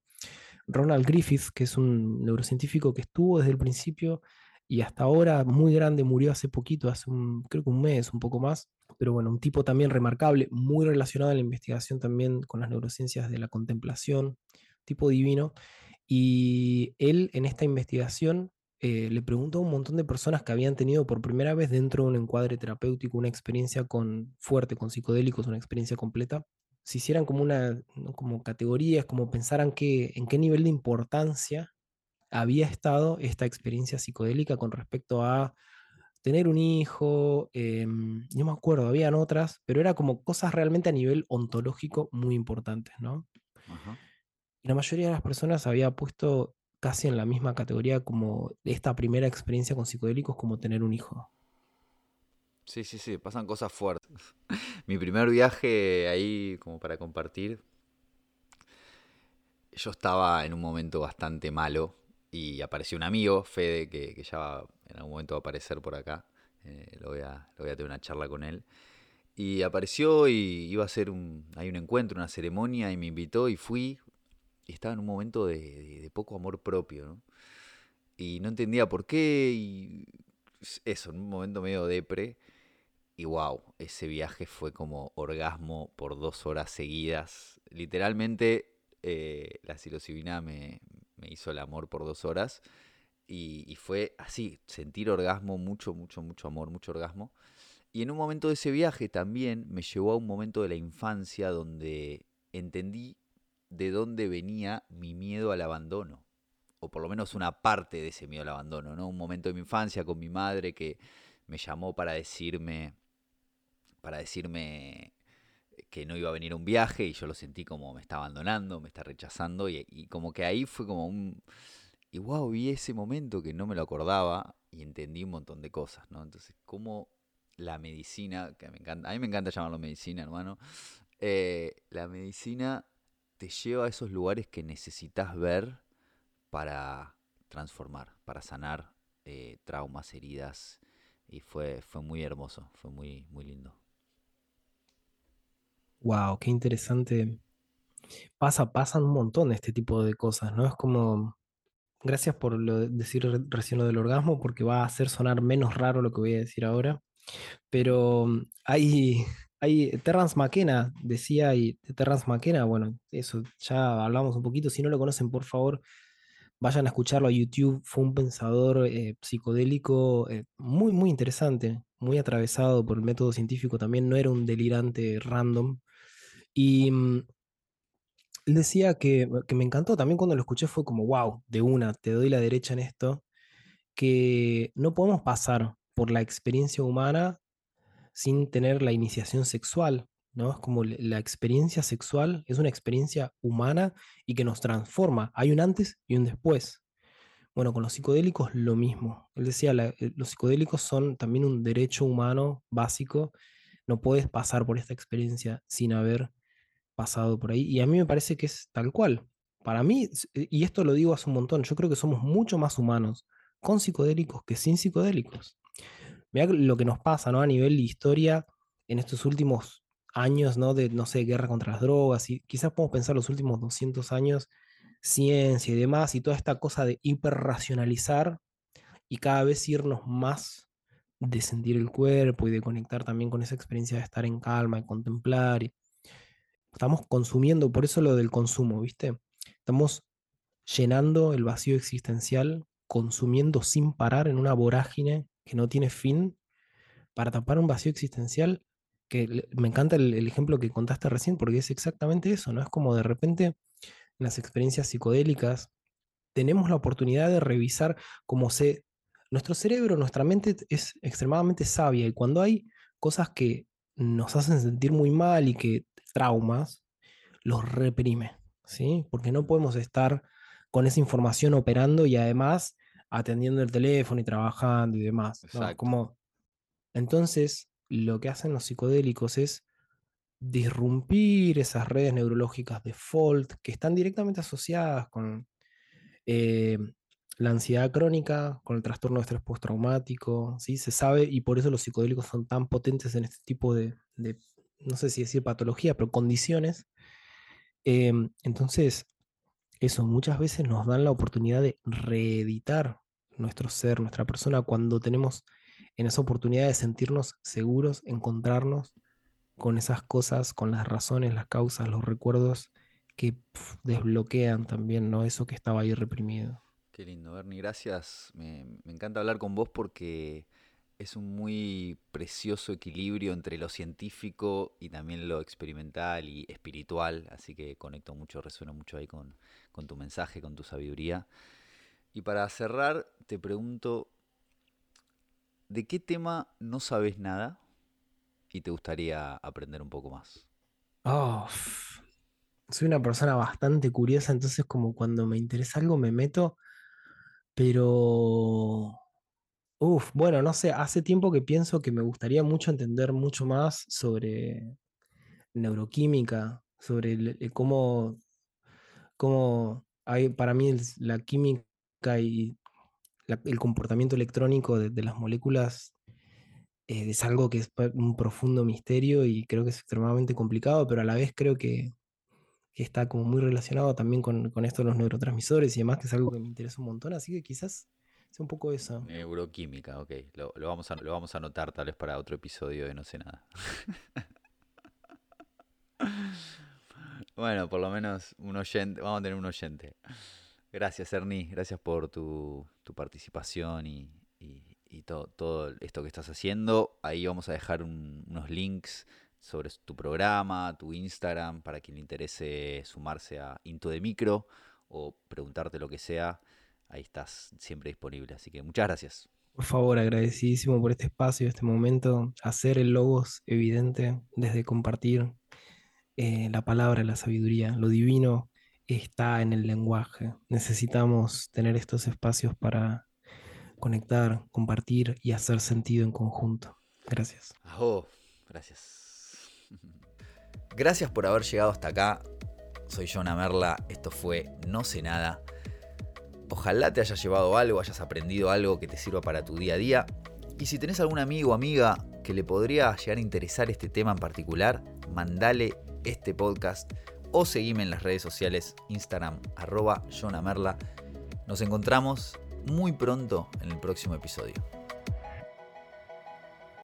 Ronald Griffith, que es un neurocientífico que estuvo desde el principio y hasta ahora muy grande, murió hace poquito, hace un, creo que un mes, un poco más, pero bueno, un tipo también remarcable, muy relacionado a la investigación también con las neurociencias de la contemplación, tipo divino, y él en esta investigación eh, le preguntó a un montón de personas que habían tenido por primera vez dentro de un encuadre terapéutico una experiencia con, fuerte con psicodélicos, una experiencia completa, si hicieran como una como categorías, como pensaran que, en qué nivel de importancia había estado esta experiencia psicodélica con respecto a tener un hijo, em, no me acuerdo, habían otras, pero era como cosas realmente a nivel ontológico muy importantes, ¿no? Y la mayoría de las personas había puesto casi en la misma categoría como esta primera experiencia con psicodélicos como tener un hijo. Sí, sí, sí, pasan cosas fuertes. Mi primer viaje ahí como para compartir, yo estaba en un momento bastante malo y apareció un amigo, Fede, que, ya va en algún momento va a aparecer por acá. Eh, lo, voy a, lo voy a tener una charla con él. Y apareció y iba a hacer un, hay un encuentro, una ceremonia y me invitó y fui y estaba en un momento de, poco amor propio, ¿no? Y no entendía por qué, y eso, en un momento medio depre. Y wow, ese viaje fue como orgasmo por dos horas seguidas. Literalmente, eh, la psilocibina me, me, hizo el amor por dos horas. Y, y, fue así, sentir orgasmo, mucho, mucho, mucho amor, mucho orgasmo. Y en un momento de ese viaje también me llevó a un momento de la infancia donde entendí de dónde venía mi miedo al abandono, o por lo menos una parte de ese miedo al abandono, ¿no? Un momento de mi infancia con mi madre que me llamó para decirme, para decirme que no iba a venir un viaje y yo lo sentí como me está abandonando, me está rechazando y, como que ahí fue como un... Y wow, vi ese momento que no me lo acordaba y entendí un montón de cosas, ¿no? Entonces, cómo la medicina, que me encanta, a mí me encanta llamarlo medicina, hermano, eh, la medicina te lleva a esos lugares que necesitas ver para transformar, para sanar eh, traumas, heridas. Y fue, fue muy hermoso, fue muy, muy lindo. Wow, qué interesante. Pasa, pasan un montón este tipo de cosas, ¿no? Es como, gracias por lo decir recién lo del orgasmo, porque va a hacer sonar menos raro lo que voy a decir ahora. Pero mm, hay, hay Terrence McKenna, decía, y Terrence McKenna, bueno, eso ya hablamos un poquito. Si no lo conocen, por favor, vayan a escucharlo a YouTube. Fue un pensador eh, psicodélico eh, muy, muy interesante, muy atravesado por el método científico también. No era un delirante random. Y mm, él decía que, que me encantó también cuando lo escuché, fue como, wow, de una, te doy la derecha en esto, que no podemos pasar por la experiencia humana sin tener la iniciación sexual, ¿no? Es como la experiencia sexual es una experiencia humana y que nos transforma. Hay un antes y un después. Bueno, con los psicodélicos lo mismo. Él decía, eh, los psicodélicos son también un derecho humano básico. No puedes pasar por esta experiencia sin haber pasado por ahí. Y a mí me parece que es tal cual. Para mí, eh, y esto lo digo hace un montón, yo creo que somos mucho más humanos con psicodélicos que sin psicodélicos. Mira lo que nos pasa, ¿no? A nivel de historia en estos últimos años, ¿no? De, no sé, guerra contra las drogas, y quizás podemos pensar los últimos 200 años, ciencia y demás, y toda esta cosa de hiperracionalizar y cada vez irnos más de sentir el cuerpo y de conectar también con esa experiencia de estar en calma, y contemplar. Y estamos consumiendo, por eso lo del consumo, ¿viste? Estamos llenando el vacío existencial, consumiendo sin parar en una vorágine que no tiene fin para tapar un vacío existencial, que me encanta el, ejemplo que contaste recién, porque es exactamente eso, ¿no? Es como de repente en las experiencias psicodélicas tenemos la oportunidad de revisar cómo se... Nuestro cerebro, nuestra mente es extremadamente sabia y cuando hay cosas que nos hacen sentir muy mal y que traumas, los reprime, ¿sí? Porque no podemos estar con esa información operando y además atendiendo el teléfono y trabajando y demás. Como, entonces, lo que hacen los psicodélicos es disrumpir esas redes neurológicas default que están directamente asociadas con, eh, la ansiedad crónica, con el trastorno de estrés postraumático, ¿sí? Se sabe y por eso los psicodélicos son tan potentes en este tipo de, no sé si decir patología, pero condiciones. Em, entonces, eso muchas veces nos dan la oportunidad de reeditar nuestro ser, nuestra persona, cuando tenemos en esa oportunidad de sentirnos seguros, encontrarnos con esas cosas, con las razones, las causas, los recuerdos que desbloquean también, ¿no? Eso que estaba ahí reprimido. Qué lindo, Bernie, gracias. Me, encanta hablar con vos porque es un muy precioso equilibrio entre lo científico y también lo experimental y espiritual, así que conecto mucho, resueno mucho ahí con, con tu mensaje, con tu sabiduría. Y para cerrar, te pregunto, ¿de qué tema no sabes nada y te gustaría aprender un poco más? Soy una persona bastante curiosa, entonces como cuando me interesa algo me meto pero, uff, bueno, no sé, hace tiempo que pienso que me gustaría mucho entender mucho más sobre neuroquímica, sobre cómo, cómo hay, para mí la química y el comportamiento electrónico de, las moléculas eh, es algo que es un profundo misterio y creo que es extremadamente complicado, pero a la vez creo que, que está como muy relacionado también con, esto de los neurotransmisores y demás, que es algo que me interesa un montón, así que quizás sea un poco eso. Neuroquímica, ok. Lo, vamos, a, lo vamos a anotar tal vez para otro episodio de No sé nada. bueno, por lo menos un oyente, vamos a tener un oyente. Gracias, Ernie, gracias por tu, participación y, todo, todo, esto que estás haciendo. Ahí vamos a dejar unos links sobre tu programa, tu Instagram, para quien le interese sumarse a Into de Micro o preguntarte lo que sea, ahí estás siempre disponible. Así que muchas gracias. Por favor, agradecidísimo por este espacio, este momento, hacer el logos evidente desde compartir eh, la palabra, la sabiduría, lo divino está en el lenguaje. Necesitamos tener estos espacios para conectar, compartir y hacer sentido en conjunto. Gracias. Oh, gracias. Gracias por haber llegado hasta acá. Soy Jonah Merla, esto fue No sé nada. Ojalá te hayas llevado algo, hayas aprendido algo que te sirva para tu día a día. Y si tenés algún amigo o amiga que le podría llegar a interesar este tema en particular, mandale este podcast o seguime en las redes sociales Instagram arroba Merla. Nos encontramos muy pronto en el próximo episodio.